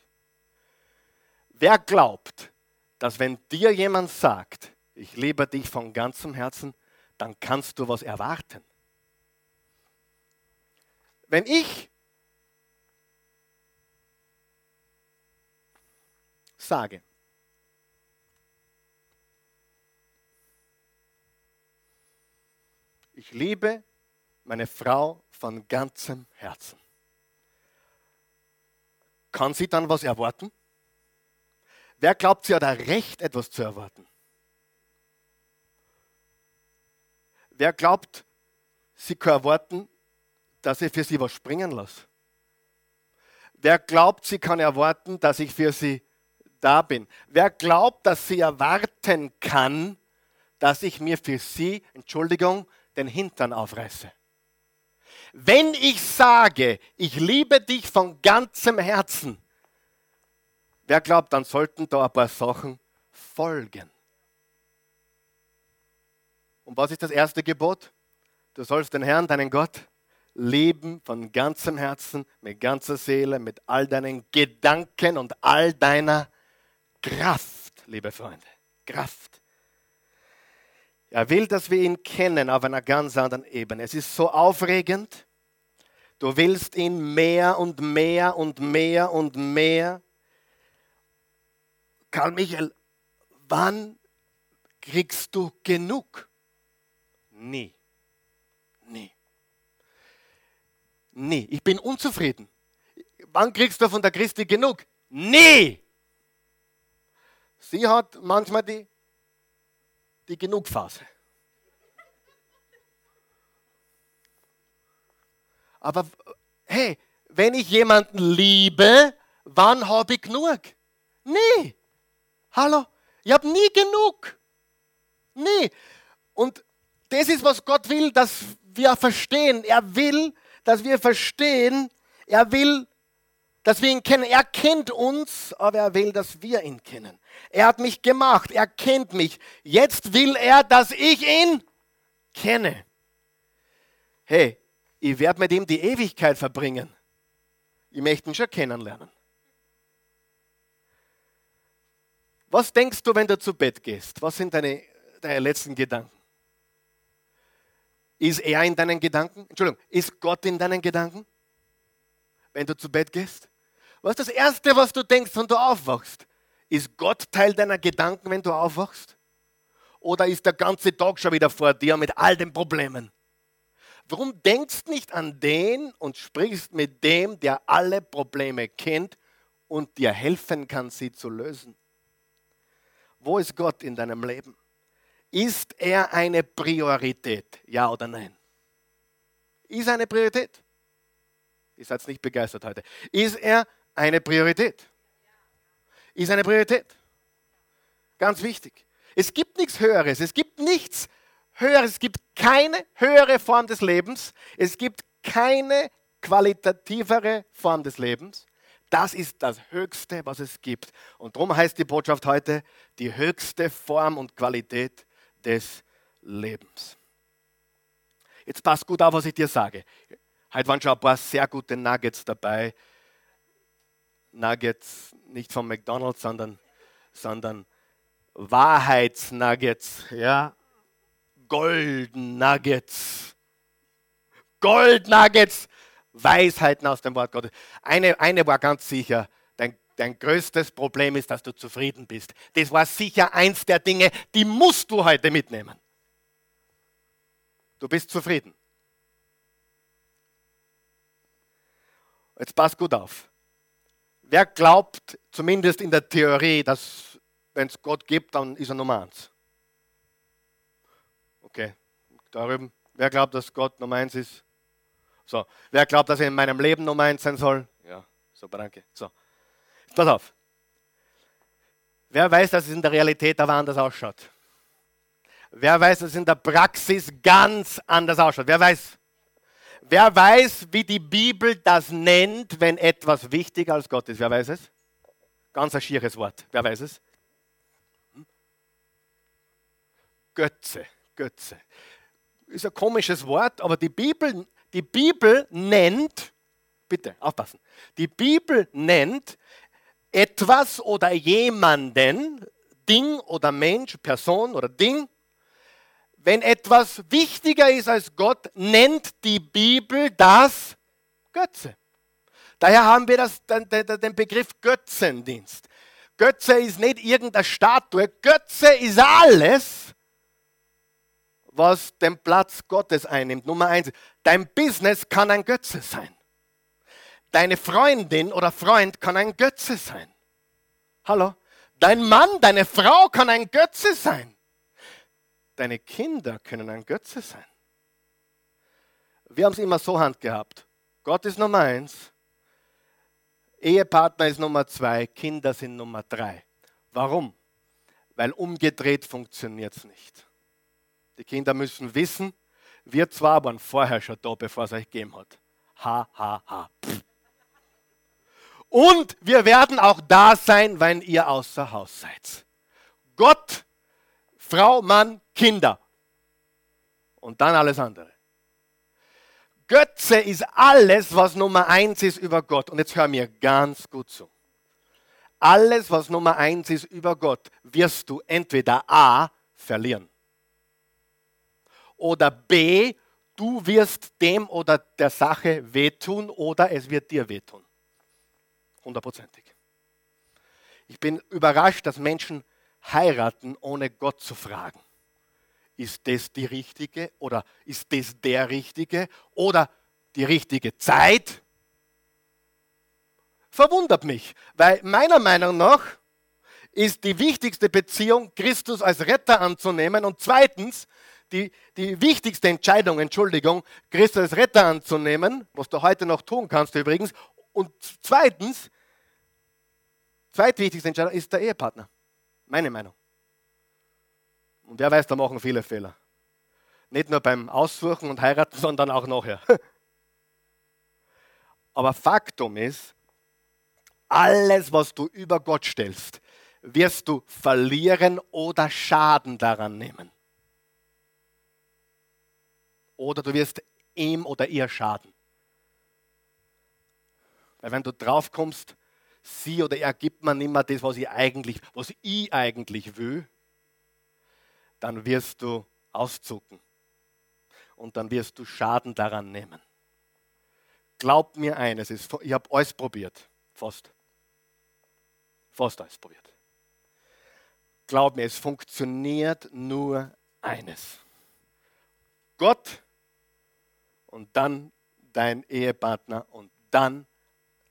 Wer glaubt, dass wenn dir jemand sagt, ich liebe dich von ganzem Herzen, dann kannst du was erwarten? Wenn ich sage, ich liebe meine Frau von ganzem Herzen, kann sie dann was erwarten? Wer glaubt, sie hat ein Recht, etwas zu erwarten? Wer glaubt, sie kann erwarten, dass ich für sie was springen lasse? Wer glaubt, sie kann erwarten, dass ich für sie da bin? Wer glaubt, dass sie erwarten kann, dass ich mir für sie, Entschuldigung, den Hintern aufreiße? Wenn ich sage, ich liebe dich von ganzem Herzen, Wer glaubt, dann sollten da ein paar Sachen folgen. Und was ist das erste Gebot? Du sollst den Herrn, deinen Gott, lieben von ganzem Herzen, mit ganzer Seele, mit all deinen Gedanken und all deiner Kraft, liebe Freunde. Kraft. Er will, dass wir ihn kennen auf einer ganz anderen Ebene. Es ist so aufregend. Du willst ihn mehr und mehr und mehr und mehr Karl Michael, wann kriegst du genug? Nie. Nie. Nie. Ich bin unzufrieden. Wann kriegst du von der Christi genug? Nie. Sie hat manchmal die, die Genugphase. Aber hey, wenn ich jemanden liebe, wann habe ich genug? Nie. Hallo? Ich habe nie genug. Nie. Und das ist, was Gott will, dass wir verstehen. Er will, dass wir verstehen, er will, dass wir ihn kennen. Er kennt uns, aber er will, dass wir ihn kennen. Er hat mich gemacht, er kennt mich. Jetzt will er, dass ich ihn kenne. Hey, ich werde mit ihm die Ewigkeit verbringen. Ich möchte ihn schon kennenlernen. Was denkst du, wenn du zu Bett gehst? Was sind deine, deine letzten Gedanken? Ist er in deinen Gedanken? Entschuldigung, ist Gott in deinen Gedanken? Wenn du zu Bett gehst? Was ist das Erste, was du denkst, wenn du aufwachst? Ist Gott Teil deiner Gedanken, wenn du aufwachst? Oder ist der ganze Tag schon wieder vor dir mit all den Problemen? Warum denkst nicht an den und sprichst mit dem, der alle Probleme kennt und dir helfen kann, sie zu lösen? Wo ist Gott in deinem Leben? Ist er eine Priorität? Ja oder nein? Ist er eine Priorität? Ihr seid nicht begeistert heute. Ist er eine Priorität? Ist eine Priorität. Ganz wichtig. Es gibt nichts Höheres. Es gibt nichts Höheres. Es gibt keine höhere Form des Lebens. Es gibt keine qualitativere Form des Lebens. Das ist das Höchste, was es gibt. Und darum heißt die Botschaft heute die höchste Form und Qualität des Lebens. Jetzt passt gut auf, was ich dir sage. Heute waren schon ein paar sehr gute Nuggets dabei. Nuggets nicht von McDonald's, sondern, sondern Wahrheitsnuggets, ja. Golden Nuggets. Gold Nuggets. Weisheiten aus dem Wort Gottes. Eine, eine war ganz sicher, dein, dein größtes Problem ist, dass du zufrieden bist. Das war sicher eins der Dinge, die musst du heute mitnehmen. Du bist zufrieden. Jetzt pass gut auf. Wer glaubt, zumindest in der Theorie, dass wenn es Gott gibt, dann ist er Nummer eins? Okay, darüber. Wer glaubt, dass Gott Nummer eins ist? So, wer glaubt, dass er in meinem Leben Nummer eins sein soll? Ja, super, danke. So, pass auf. Wer weiß, dass es in der Realität aber anders ausschaut? Wer weiß, dass es in der Praxis ganz anders ausschaut? Wer weiß? Wer weiß, wie die Bibel das nennt, wenn etwas wichtiger als Gott ist? Wer weiß es? Ganz ein schieres Wort. Wer weiß es? Hm? Götze, Götze. Ist ein komisches Wort, aber die Bibel, die Bibel nennt, bitte aufpassen, die Bibel nennt etwas oder jemanden, Ding oder Mensch, Person oder Ding, wenn etwas wichtiger ist als Gott, nennt die Bibel das Götze. Daher haben wir das, den, den Begriff Götzendienst. Götze ist nicht irgendeine Statue, Götze ist alles, was den Platz Gottes einnimmt. Nummer eins, dein Business kann ein Götze sein. Deine Freundin oder Freund kann ein Götze sein. Hallo? Dein Mann, deine Frau kann ein Götze sein. Deine Kinder können ein Götze sein. Wir haben es immer so handgehabt. Gott ist Nummer eins, Ehepartner ist Nummer zwei, Kinder sind Nummer drei. Warum? Weil umgedreht funktioniert es nicht. Die Kinder müssen wissen, wir zwar waren vorher schon da, bevor es euch gegeben hat. Ha, ha, ha. Und wir werden auch da sein, wenn ihr außer Haus seid. Gott Frau, Mann, Kinder. Und dann alles andere. Götze ist alles, was Nummer eins ist über Gott. Und jetzt hör mir ganz gut zu. Alles, was Nummer eins ist über Gott, wirst du entweder A verlieren oder B, du wirst dem oder der Sache wehtun oder es wird dir wehtun. Hundertprozentig. Ich bin überrascht, dass Menschen heiraten, ohne Gott zu fragen. Ist das die richtige oder ist das der richtige oder die richtige Zeit? Verwundert mich, weil meiner Meinung nach ist die wichtigste Beziehung, Christus als Retter anzunehmen und zweitens die, die wichtigste Entscheidung, Entschuldigung, Christus als Retter anzunehmen, was du heute noch tun kannst übrigens, und zweitens, zweitwichtigste Entscheidung ist der Ehepartner. Meine Meinung. Und wer weiß, da machen viele Fehler. Nicht nur beim Aussuchen und Heiraten, [LAUGHS] sondern auch nachher. Aber Faktum ist, alles, was du über Gott stellst, wirst du verlieren oder Schaden daran nehmen. Oder du wirst ihm oder ihr schaden. Weil wenn du drauf kommst, sie oder er gibt mir nicht mehr das, was ich eigentlich, was ich eigentlich will, dann wirst du auszucken und dann wirst du Schaden daran nehmen. Glaub mir eines, ich habe alles probiert, fast. Fast alles probiert. Glaub mir, es funktioniert nur eines. Gott und dann dein Ehepartner und dann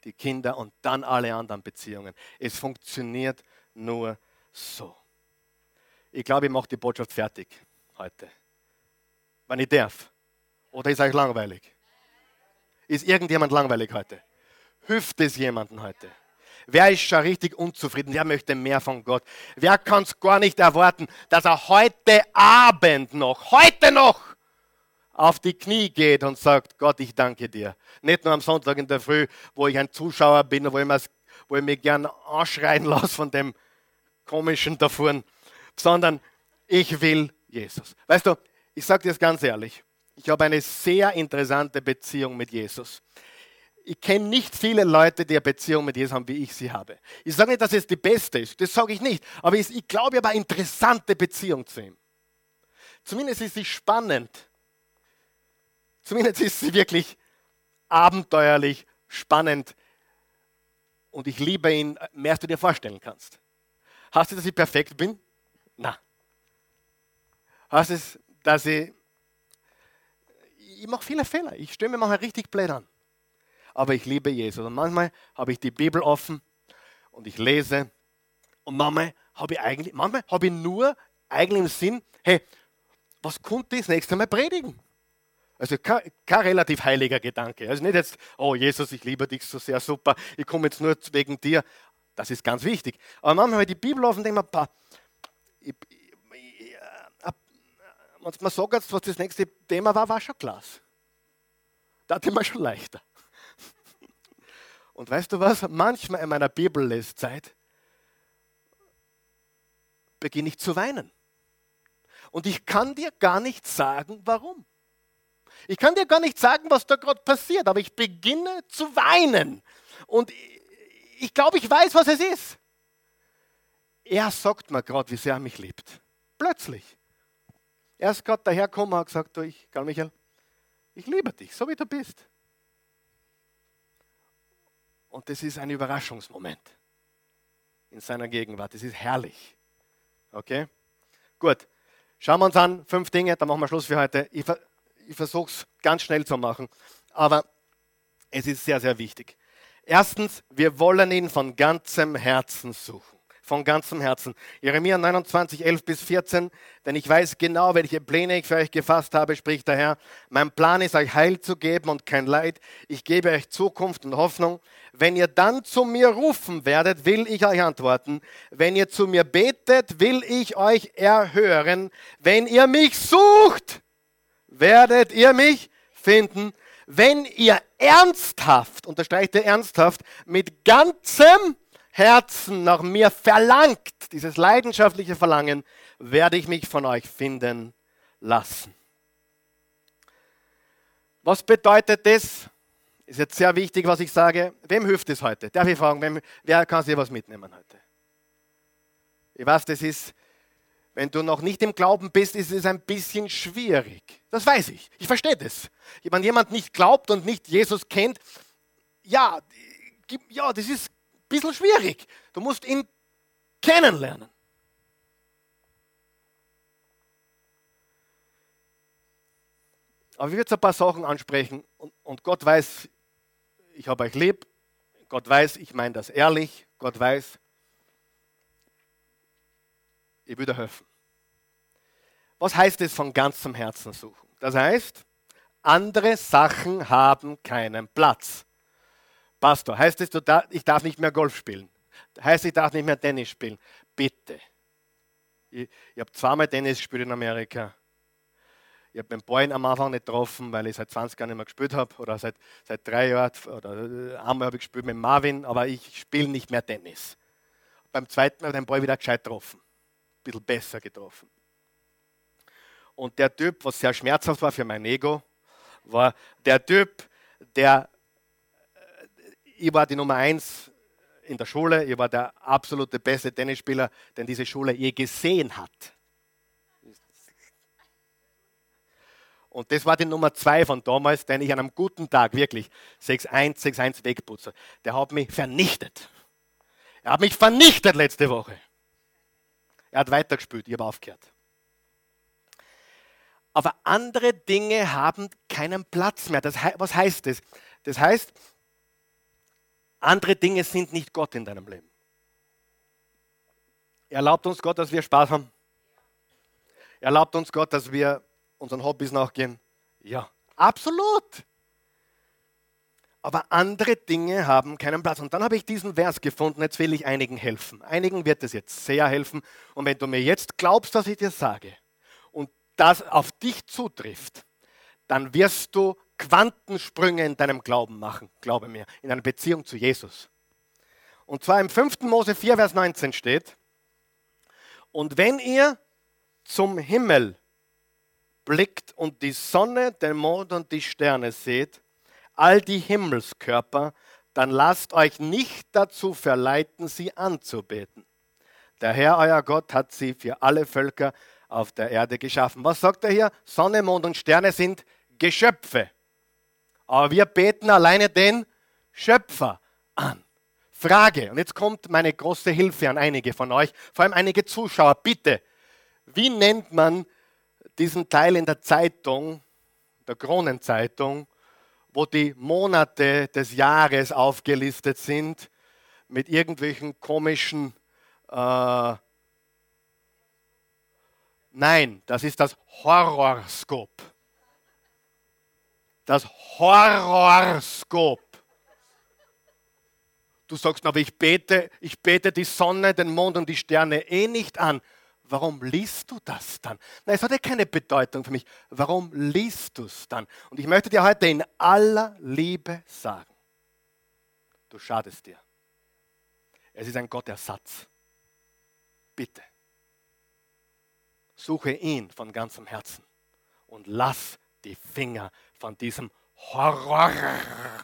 die Kinder und dann alle anderen Beziehungen. Es funktioniert nur so. Ich glaube, ich mache die Botschaft fertig heute. Wenn ich darf. Oder ist euch langweilig? Ist irgendjemand langweilig heute? Hilft es jemandem heute? Wer ist schon richtig unzufrieden? Wer möchte mehr von Gott? Wer kann es gar nicht erwarten, dass er heute Abend noch, heute noch auf die Knie geht und sagt, Gott, ich danke dir. Nicht nur am Sonntag in der Früh, wo ich ein Zuschauer bin, wo ich, wo ich mich gern anschreien [LAUGHS] lasse von dem komischen davor, sondern ich will Jesus. Weißt du, ich sage dir das ganz ehrlich, ich habe eine sehr interessante Beziehung mit Jesus. Ich kenne nicht viele Leute, die eine Beziehung mit Jesus haben, wie ich sie habe. Ich sage nicht, dass es die beste ist, das sage ich nicht, aber ich, ich glaube, ich habe eine interessante Beziehung zu ihm. Zumindest ist sie spannend Zumindest ist sie wirklich abenteuerlich, spannend und ich liebe ihn mehr, als du dir vorstellen kannst. Hast du, dass ich perfekt bin? Na. Hast du dass ich. Ich mache viele Fehler. Ich stelle mir manchmal richtig blöd an. Aber ich liebe Jesus. Und manchmal habe ich die Bibel offen und ich lese. Und manchmal habe ich eigentlich, manchmal habe ich nur eigentlich im Sinn, hey, was konnte ich das nächste Mal predigen? Also kein, kein, relativ heiliger Gedanke. Also nicht jetzt, oh Jesus, ich liebe dich so sehr, super, ich komme jetzt nur wegen dir. Das ist ganz wichtig. Aber manchmal, die Bibel offen denke, man, ich, ich, ich, äh, man sagt, was das nächste Thema war, war schon klar. Da hatte man schon leichter. Und weißt du was? Manchmal in meiner Bibelleszeit beginne ich zu weinen. Und ich kann dir gar nicht sagen, warum. Ich kann dir gar nicht sagen, was da gerade passiert, aber ich beginne zu weinen. Und ich glaube, ich weiß, was es ist. Er sagt mir gerade, wie sehr er mich liebt. Plötzlich. Er ist gerade dahergekommen und hat gesagt, du, ich, Karl Michael, ich liebe dich, so wie du bist. Und das ist ein Überraschungsmoment in seiner Gegenwart. Das ist herrlich. Okay? Gut. Schauen wir uns an, fünf Dinge, dann machen wir Schluss für heute. Ich, ich versuche es ganz schnell zu machen, aber es ist sehr, sehr wichtig. Erstens, wir wollen ihn von ganzem Herzen suchen. Von ganzem Herzen. Jeremia 29, 11 bis 14. Denn ich weiß genau, welche Pläne ich für euch gefasst habe, spricht der Herr. Mein Plan ist, euch Heil zu geben und kein Leid. Ich gebe euch Zukunft und Hoffnung. Wenn ihr dann zu mir rufen werdet, will ich euch antworten. Wenn ihr zu mir betet, will ich euch erhören. Wenn ihr mich sucht, werdet ihr mich finden, wenn ihr ernsthaft, unterstreicht ihr ernsthaft, mit ganzem Herzen nach mir verlangt, dieses leidenschaftliche Verlangen, werde ich mich von euch finden lassen. Was bedeutet das? Ist jetzt sehr wichtig, was ich sage. Wem hilft es heute? Darf ich fragen, wem, wer kann sich was mitnehmen heute? Ich weiß, das ist wenn du noch nicht im Glauben bist, ist es ein bisschen schwierig. Das weiß ich. Ich verstehe das. Wenn jemand nicht glaubt und nicht Jesus kennt, ja, ja, das ist ein bisschen schwierig. Du musst ihn kennenlernen. Aber ich jetzt ein paar Sachen ansprechen und Gott weiß, ich habe euch lieb. Gott weiß, ich meine das ehrlich. Gott weiß, ich würde helfen. Was heißt es von ganzem Herzen suchen? Das heißt, andere Sachen haben keinen Platz. Pastor, heißt es, ich darf nicht mehr Golf spielen? Heißt, ich darf nicht mehr Tennis spielen? Bitte. Ich, ich habe zweimal Tennis gespielt in Amerika. Ich habe den Ball am Anfang nicht getroffen, weil ich seit 20 Jahren nicht mehr gespielt habe oder seit, seit drei Jahren oder äh, einmal habe ich gespielt mit Marvin, aber ich spiele nicht mehr Tennis. Beim zweiten Mal habe ich den Ball wieder gescheit getroffen. Bisschen besser getroffen. Und der Typ, was sehr schmerzhaft war für mein Ego, war der Typ, der, äh, ich war die Nummer eins in der Schule, ich war der absolute beste Tennisspieler, den diese Schule je gesehen hat. Und das war die Nummer zwei von damals, den ich an einem guten Tag wirklich 6-1, 6-1 wegputze. Der hat mich vernichtet. Er hat mich vernichtet letzte Woche. Er hat weitergespielt, ich habe aufgehört. Aber andere Dinge haben keinen Platz mehr. Das, was heißt das? Das heißt, andere Dinge sind nicht Gott in deinem Leben. Erlaubt uns Gott, dass wir Spaß haben? Erlaubt uns Gott, dass wir unseren Hobbys nachgehen? Ja, absolut. Aber andere Dinge haben keinen Platz. Und dann habe ich diesen Vers gefunden, jetzt will ich einigen helfen. Einigen wird es jetzt sehr helfen. Und wenn du mir jetzt glaubst, was ich dir sage, und das auf dich zutrifft, dann wirst du Quantensprünge in deinem Glauben machen, glaube mir, in einer Beziehung zu Jesus. Und zwar im 5. Mose 4, Vers 19 steht, und wenn ihr zum Himmel blickt und die Sonne, den Mond und die Sterne seht, all die Himmelskörper, dann lasst euch nicht dazu verleiten, sie anzubeten. Der Herr, euer Gott, hat sie für alle Völker auf der Erde geschaffen. Was sagt er hier? Sonne, Mond und Sterne sind Geschöpfe. Aber wir beten alleine den Schöpfer an. Frage, und jetzt kommt meine große Hilfe an einige von euch, vor allem einige Zuschauer, bitte, wie nennt man diesen Teil in der Zeitung, der Kronenzeitung, wo die Monate des Jahres aufgelistet sind mit irgendwelchen komischen... Äh, nein, das ist das Horrorskop. Das Horrorskop. Du sagst, aber ich bete, ich bete die Sonne, den Mond und die Sterne eh nicht an. Warum liest du das dann? Nein, es hat ja keine Bedeutung für mich. Warum liest du es dann? Und ich möchte dir heute in aller Liebe sagen, du schadest dir. Es ist ein Gottersatz. Bitte. Suche ihn von ganzem Herzen und lass die Finger von diesem Horrorskop.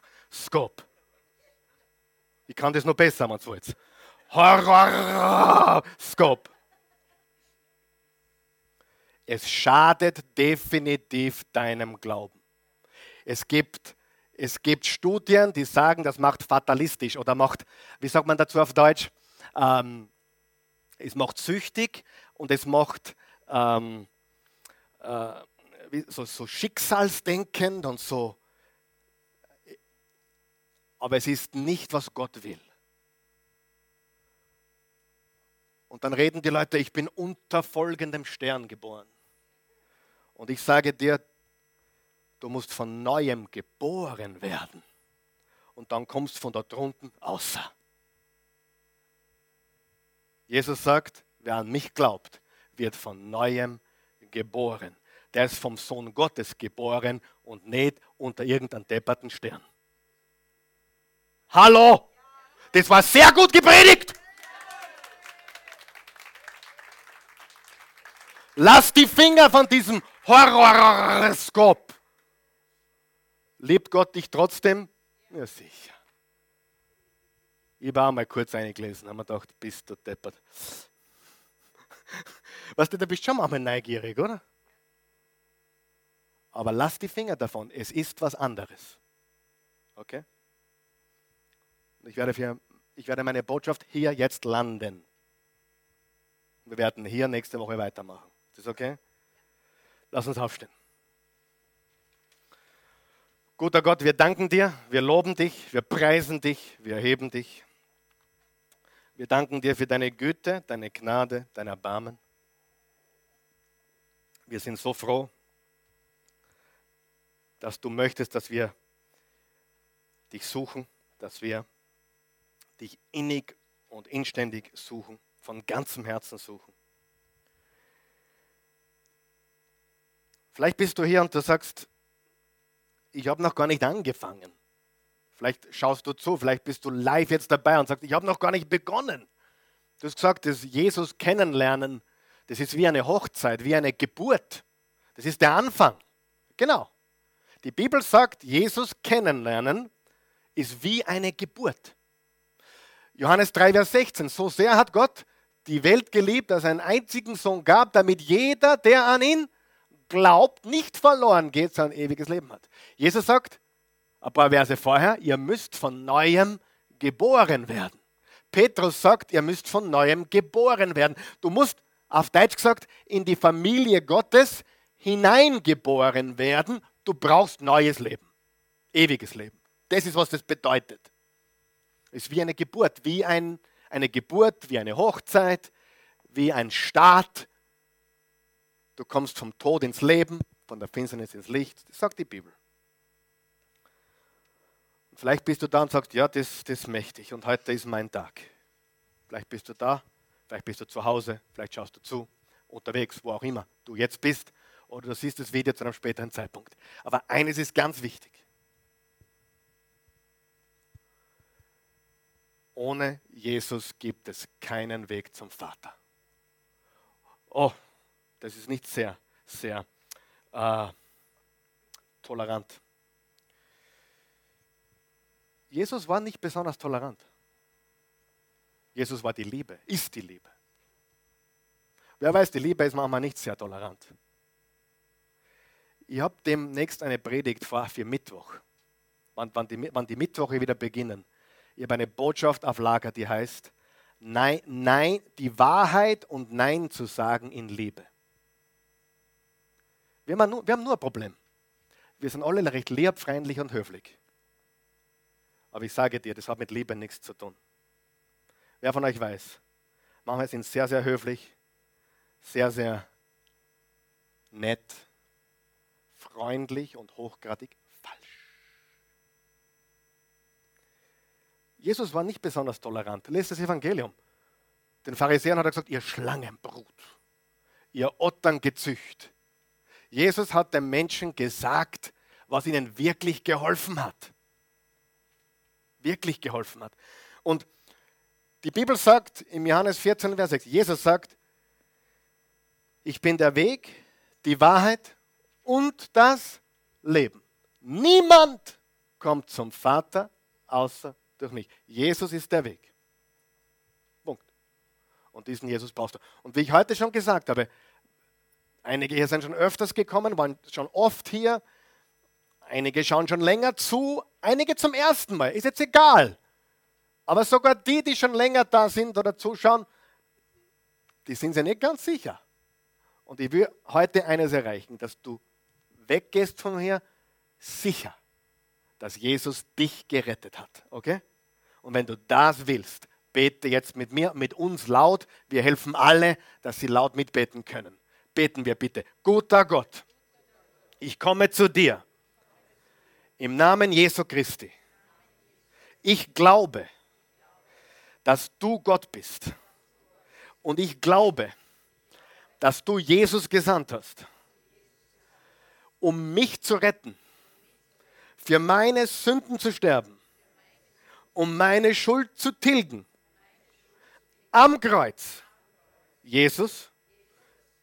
Ich kann das noch besser, man so jetzt. Horrorskop. Es schadet definitiv deinem Glauben. Es gibt, es gibt Studien, die sagen, das macht fatalistisch oder macht, wie sagt man dazu auf Deutsch? Ähm, es macht süchtig und es macht ähm, äh, so, so schicksalsdenkend und so. Aber es ist nicht, was Gott will. Und dann reden die Leute, ich bin unter folgendem Stern geboren. Und ich sage dir, du musst von neuem geboren werden. Und dann kommst du von dort drunten außer. Jesus sagt, wer an mich glaubt, wird von neuem geboren. Der ist vom Sohn Gottes geboren und nicht unter irgendeinem depperten Stern. Hallo! Das war sehr gut gepredigt! Lass die Finger von diesem Horoskop. Liebt Gott dich trotzdem? Ja, sicher. Ich habe auch mal kurz eingelesen, haben wir gedacht, bist du deppert. Weißt du, da bist schon mal neugierig, oder? Aber lass die Finger davon, es ist was anderes. Okay? Ich werde, für, ich werde meine Botschaft hier jetzt landen. Wir werden hier nächste Woche weitermachen. Ist das okay? Lass uns aufstehen. Guter Gott, wir danken dir, wir loben dich, wir preisen dich, wir erheben dich. Wir danken dir für deine Güte, deine Gnade, dein Erbarmen. Wir sind so froh, dass du möchtest, dass wir dich suchen, dass wir dich innig und inständig suchen, von ganzem Herzen suchen. Vielleicht bist du hier und du sagst, ich habe noch gar nicht angefangen. Vielleicht schaust du zu, vielleicht bist du live jetzt dabei und sagst, ich habe noch gar nicht begonnen. Du hast gesagt, das Jesus kennenlernen, das ist wie eine Hochzeit, wie eine Geburt. Das ist der Anfang. Genau. Die Bibel sagt, Jesus kennenlernen ist wie eine Geburt. Johannes 3, Vers 16. So sehr hat Gott die Welt geliebt, dass er einen einzigen Sohn gab, damit jeder, der an ihn glaubt, nicht verloren geht, sondern ewiges Leben hat. Jesus sagt, ein paar Verse vorher, ihr müsst von neuem geboren werden. Petrus sagt, ihr müsst von neuem geboren werden. Du musst, auf Deutsch gesagt, in die Familie Gottes hineingeboren werden. Du brauchst neues Leben, ewiges Leben. Das ist, was das bedeutet. Es ist wie eine Geburt, wie ein, eine Geburt, wie eine Hochzeit, wie ein Start. Du kommst vom Tod ins Leben, von der Finsternis ins Licht. Das sagt die Bibel. Und vielleicht bist du da und sagst, ja, das, das ist mächtig und heute ist mein Tag. Vielleicht bist du da, vielleicht bist du zu Hause, vielleicht schaust du zu, unterwegs, wo auch immer du jetzt bist, oder du siehst das Video zu einem späteren Zeitpunkt. Aber eines ist ganz wichtig. Ohne Jesus gibt es keinen Weg zum Vater. Oh, das ist nicht sehr, sehr äh, tolerant. Jesus war nicht besonders tolerant. Jesus war die Liebe, ist die Liebe. Wer weiß, die Liebe ist manchmal nicht sehr tolerant. Ich habe demnächst eine Predigt vor für Mittwoch, wann, wann, die, wann die Mittwoche wieder beginnen. Ich habe eine Botschaft auf Lager, die heißt, nein, nein, die Wahrheit und Nein zu sagen in Liebe. Wir haben, nur, wir haben nur ein Problem. Wir sind alle recht liebfreundlich und höflich. Aber ich sage dir, das hat mit Liebe nichts zu tun. Wer von euch weiß, manchmal sind sehr, sehr höflich, sehr, sehr nett, freundlich und hochgradig falsch. Jesus war nicht besonders tolerant. Lest das Evangelium. Den Pharisäern hat er gesagt, ihr Schlangenbrut, ihr Otterngezücht. Jesus hat den Menschen gesagt, was ihnen wirklich geholfen hat. Wirklich geholfen hat. Und die Bibel sagt im Johannes 14, Vers 6, Jesus sagt, ich bin der Weg, die Wahrheit und das Leben. Niemand kommt zum Vater außer durch mich. Jesus ist der Weg. Punkt. Und diesen Jesus brauchst du. Und wie ich heute schon gesagt habe, einige hier sind schon öfters gekommen, waren schon oft hier, einige schauen schon länger zu, einige zum ersten Mal. Ist jetzt egal. Aber sogar die, die schon länger da sind oder zuschauen, die sind sich nicht ganz sicher. Und ich will heute eines erreichen, dass du weggehst von hier, sicher, dass Jesus dich gerettet hat. Okay? Und wenn du das willst, bete jetzt mit mir, mit uns laut. Wir helfen alle, dass sie laut mitbeten können. Beten wir bitte. Guter Gott, ich komme zu dir. Im Namen Jesu Christi. Ich glaube, dass du Gott bist. Und ich glaube, dass du Jesus gesandt hast um mich zu retten, für meine Sünden zu sterben, um meine Schuld zu tilgen. Am Kreuz. Jesus,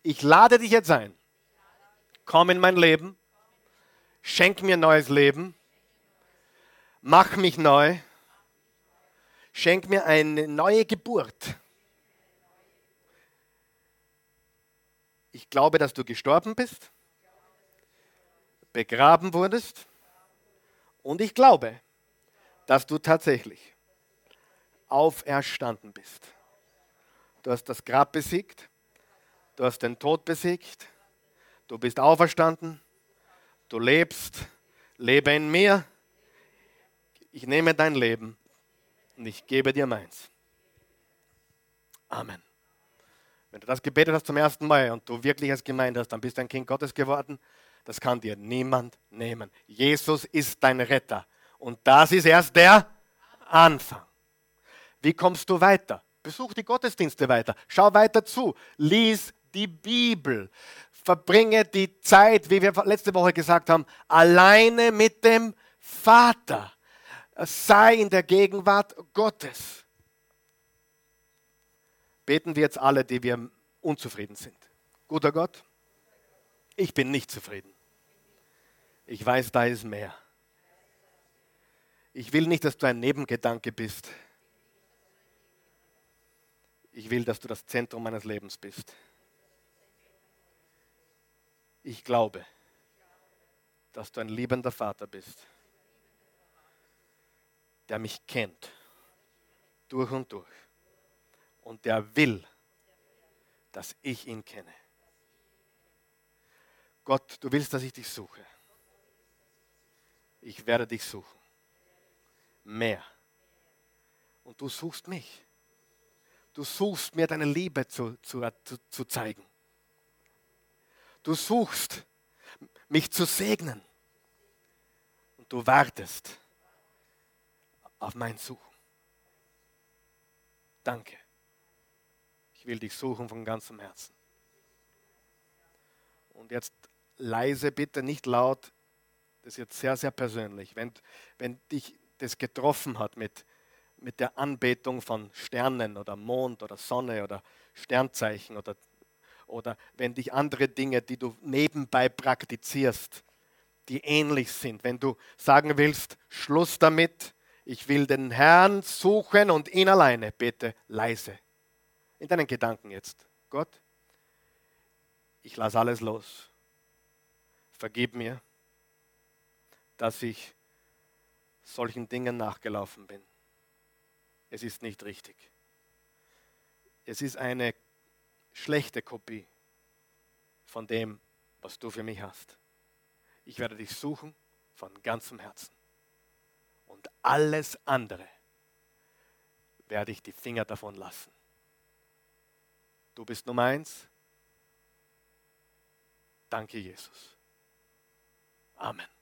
ich lade dich jetzt ein. Komm in mein Leben. Schenk mir neues Leben. Mach mich neu. Schenk mir eine neue Geburt. Ich glaube, dass du gestorben bist begraben wurdest. Und ich glaube, dass du tatsächlich auferstanden bist. Du hast das Grab besiegt, du hast den Tod besiegt, du bist auferstanden, du lebst, lebe in mir. Ich nehme dein Leben und ich gebe dir meins. Amen. Wenn du das gebetet hast zum ersten Mal und du wirklich es gemeint hast, dann bist du ein Kind Gottes geworden das kann dir niemand nehmen. Jesus ist dein Retter. Und das ist erst der Anfang. Wie kommst du weiter? Besuch die Gottesdienste weiter. Schau weiter zu. Lies die Bibel. verbringe die Zeit, wie wir letzte Woche gesagt haben, alleine mit dem Vater. Sei in der Gegenwart Gottes. Beten wir jetzt alle, die wir unzufrieden sind. Guter Gott, ich bin nicht zufrieden. Ich weiß, da ist mehr. Ich will nicht, dass du ein Nebengedanke bist. Ich will, dass du das Zentrum meines Lebens bist. Ich glaube, dass du ein liebender Vater bist, der mich kennt, durch und durch, und der will, dass ich ihn kenne. Gott, du willst, dass ich dich suche. Ich werde dich suchen. Mehr. Und du suchst mich. Du suchst mir deine Liebe zu, zu, zu, zeigen. Du suchst, mich zu segnen. Und du wartest auf mein Suchen. Danke. Ich will dich suchen von ganzem Herzen. Und jetzt leise bitte, nicht laut. Das ist jetzt sehr, sehr persönlich. Wenn, wenn dich das getroffen hat mit, mit der Anbetung von Sternen oder Mond oder Sonne oder Sternzeichen oder oder wenn dich andere Dinge, die du nebenbei praktizierst, die ähnlich sind, wenn du sagen willst, Schluss damit, ich will den Herrn suchen und ihn alleine, bitte leise. In deinen Gedanken jetzt. Gott, ich lasse alles los. Vergib mir, dass ich solchen Dingen nachgelaufen bin. Es ist nicht richtig. Es ist eine schlechte Kopie von dem, was du für mich hast. Ich werde dich suchen von ganzem Herzen. Und alles andere werde ich die Finger davon lassen. Du bist Nummer eins. Danke, Jesus. Amen.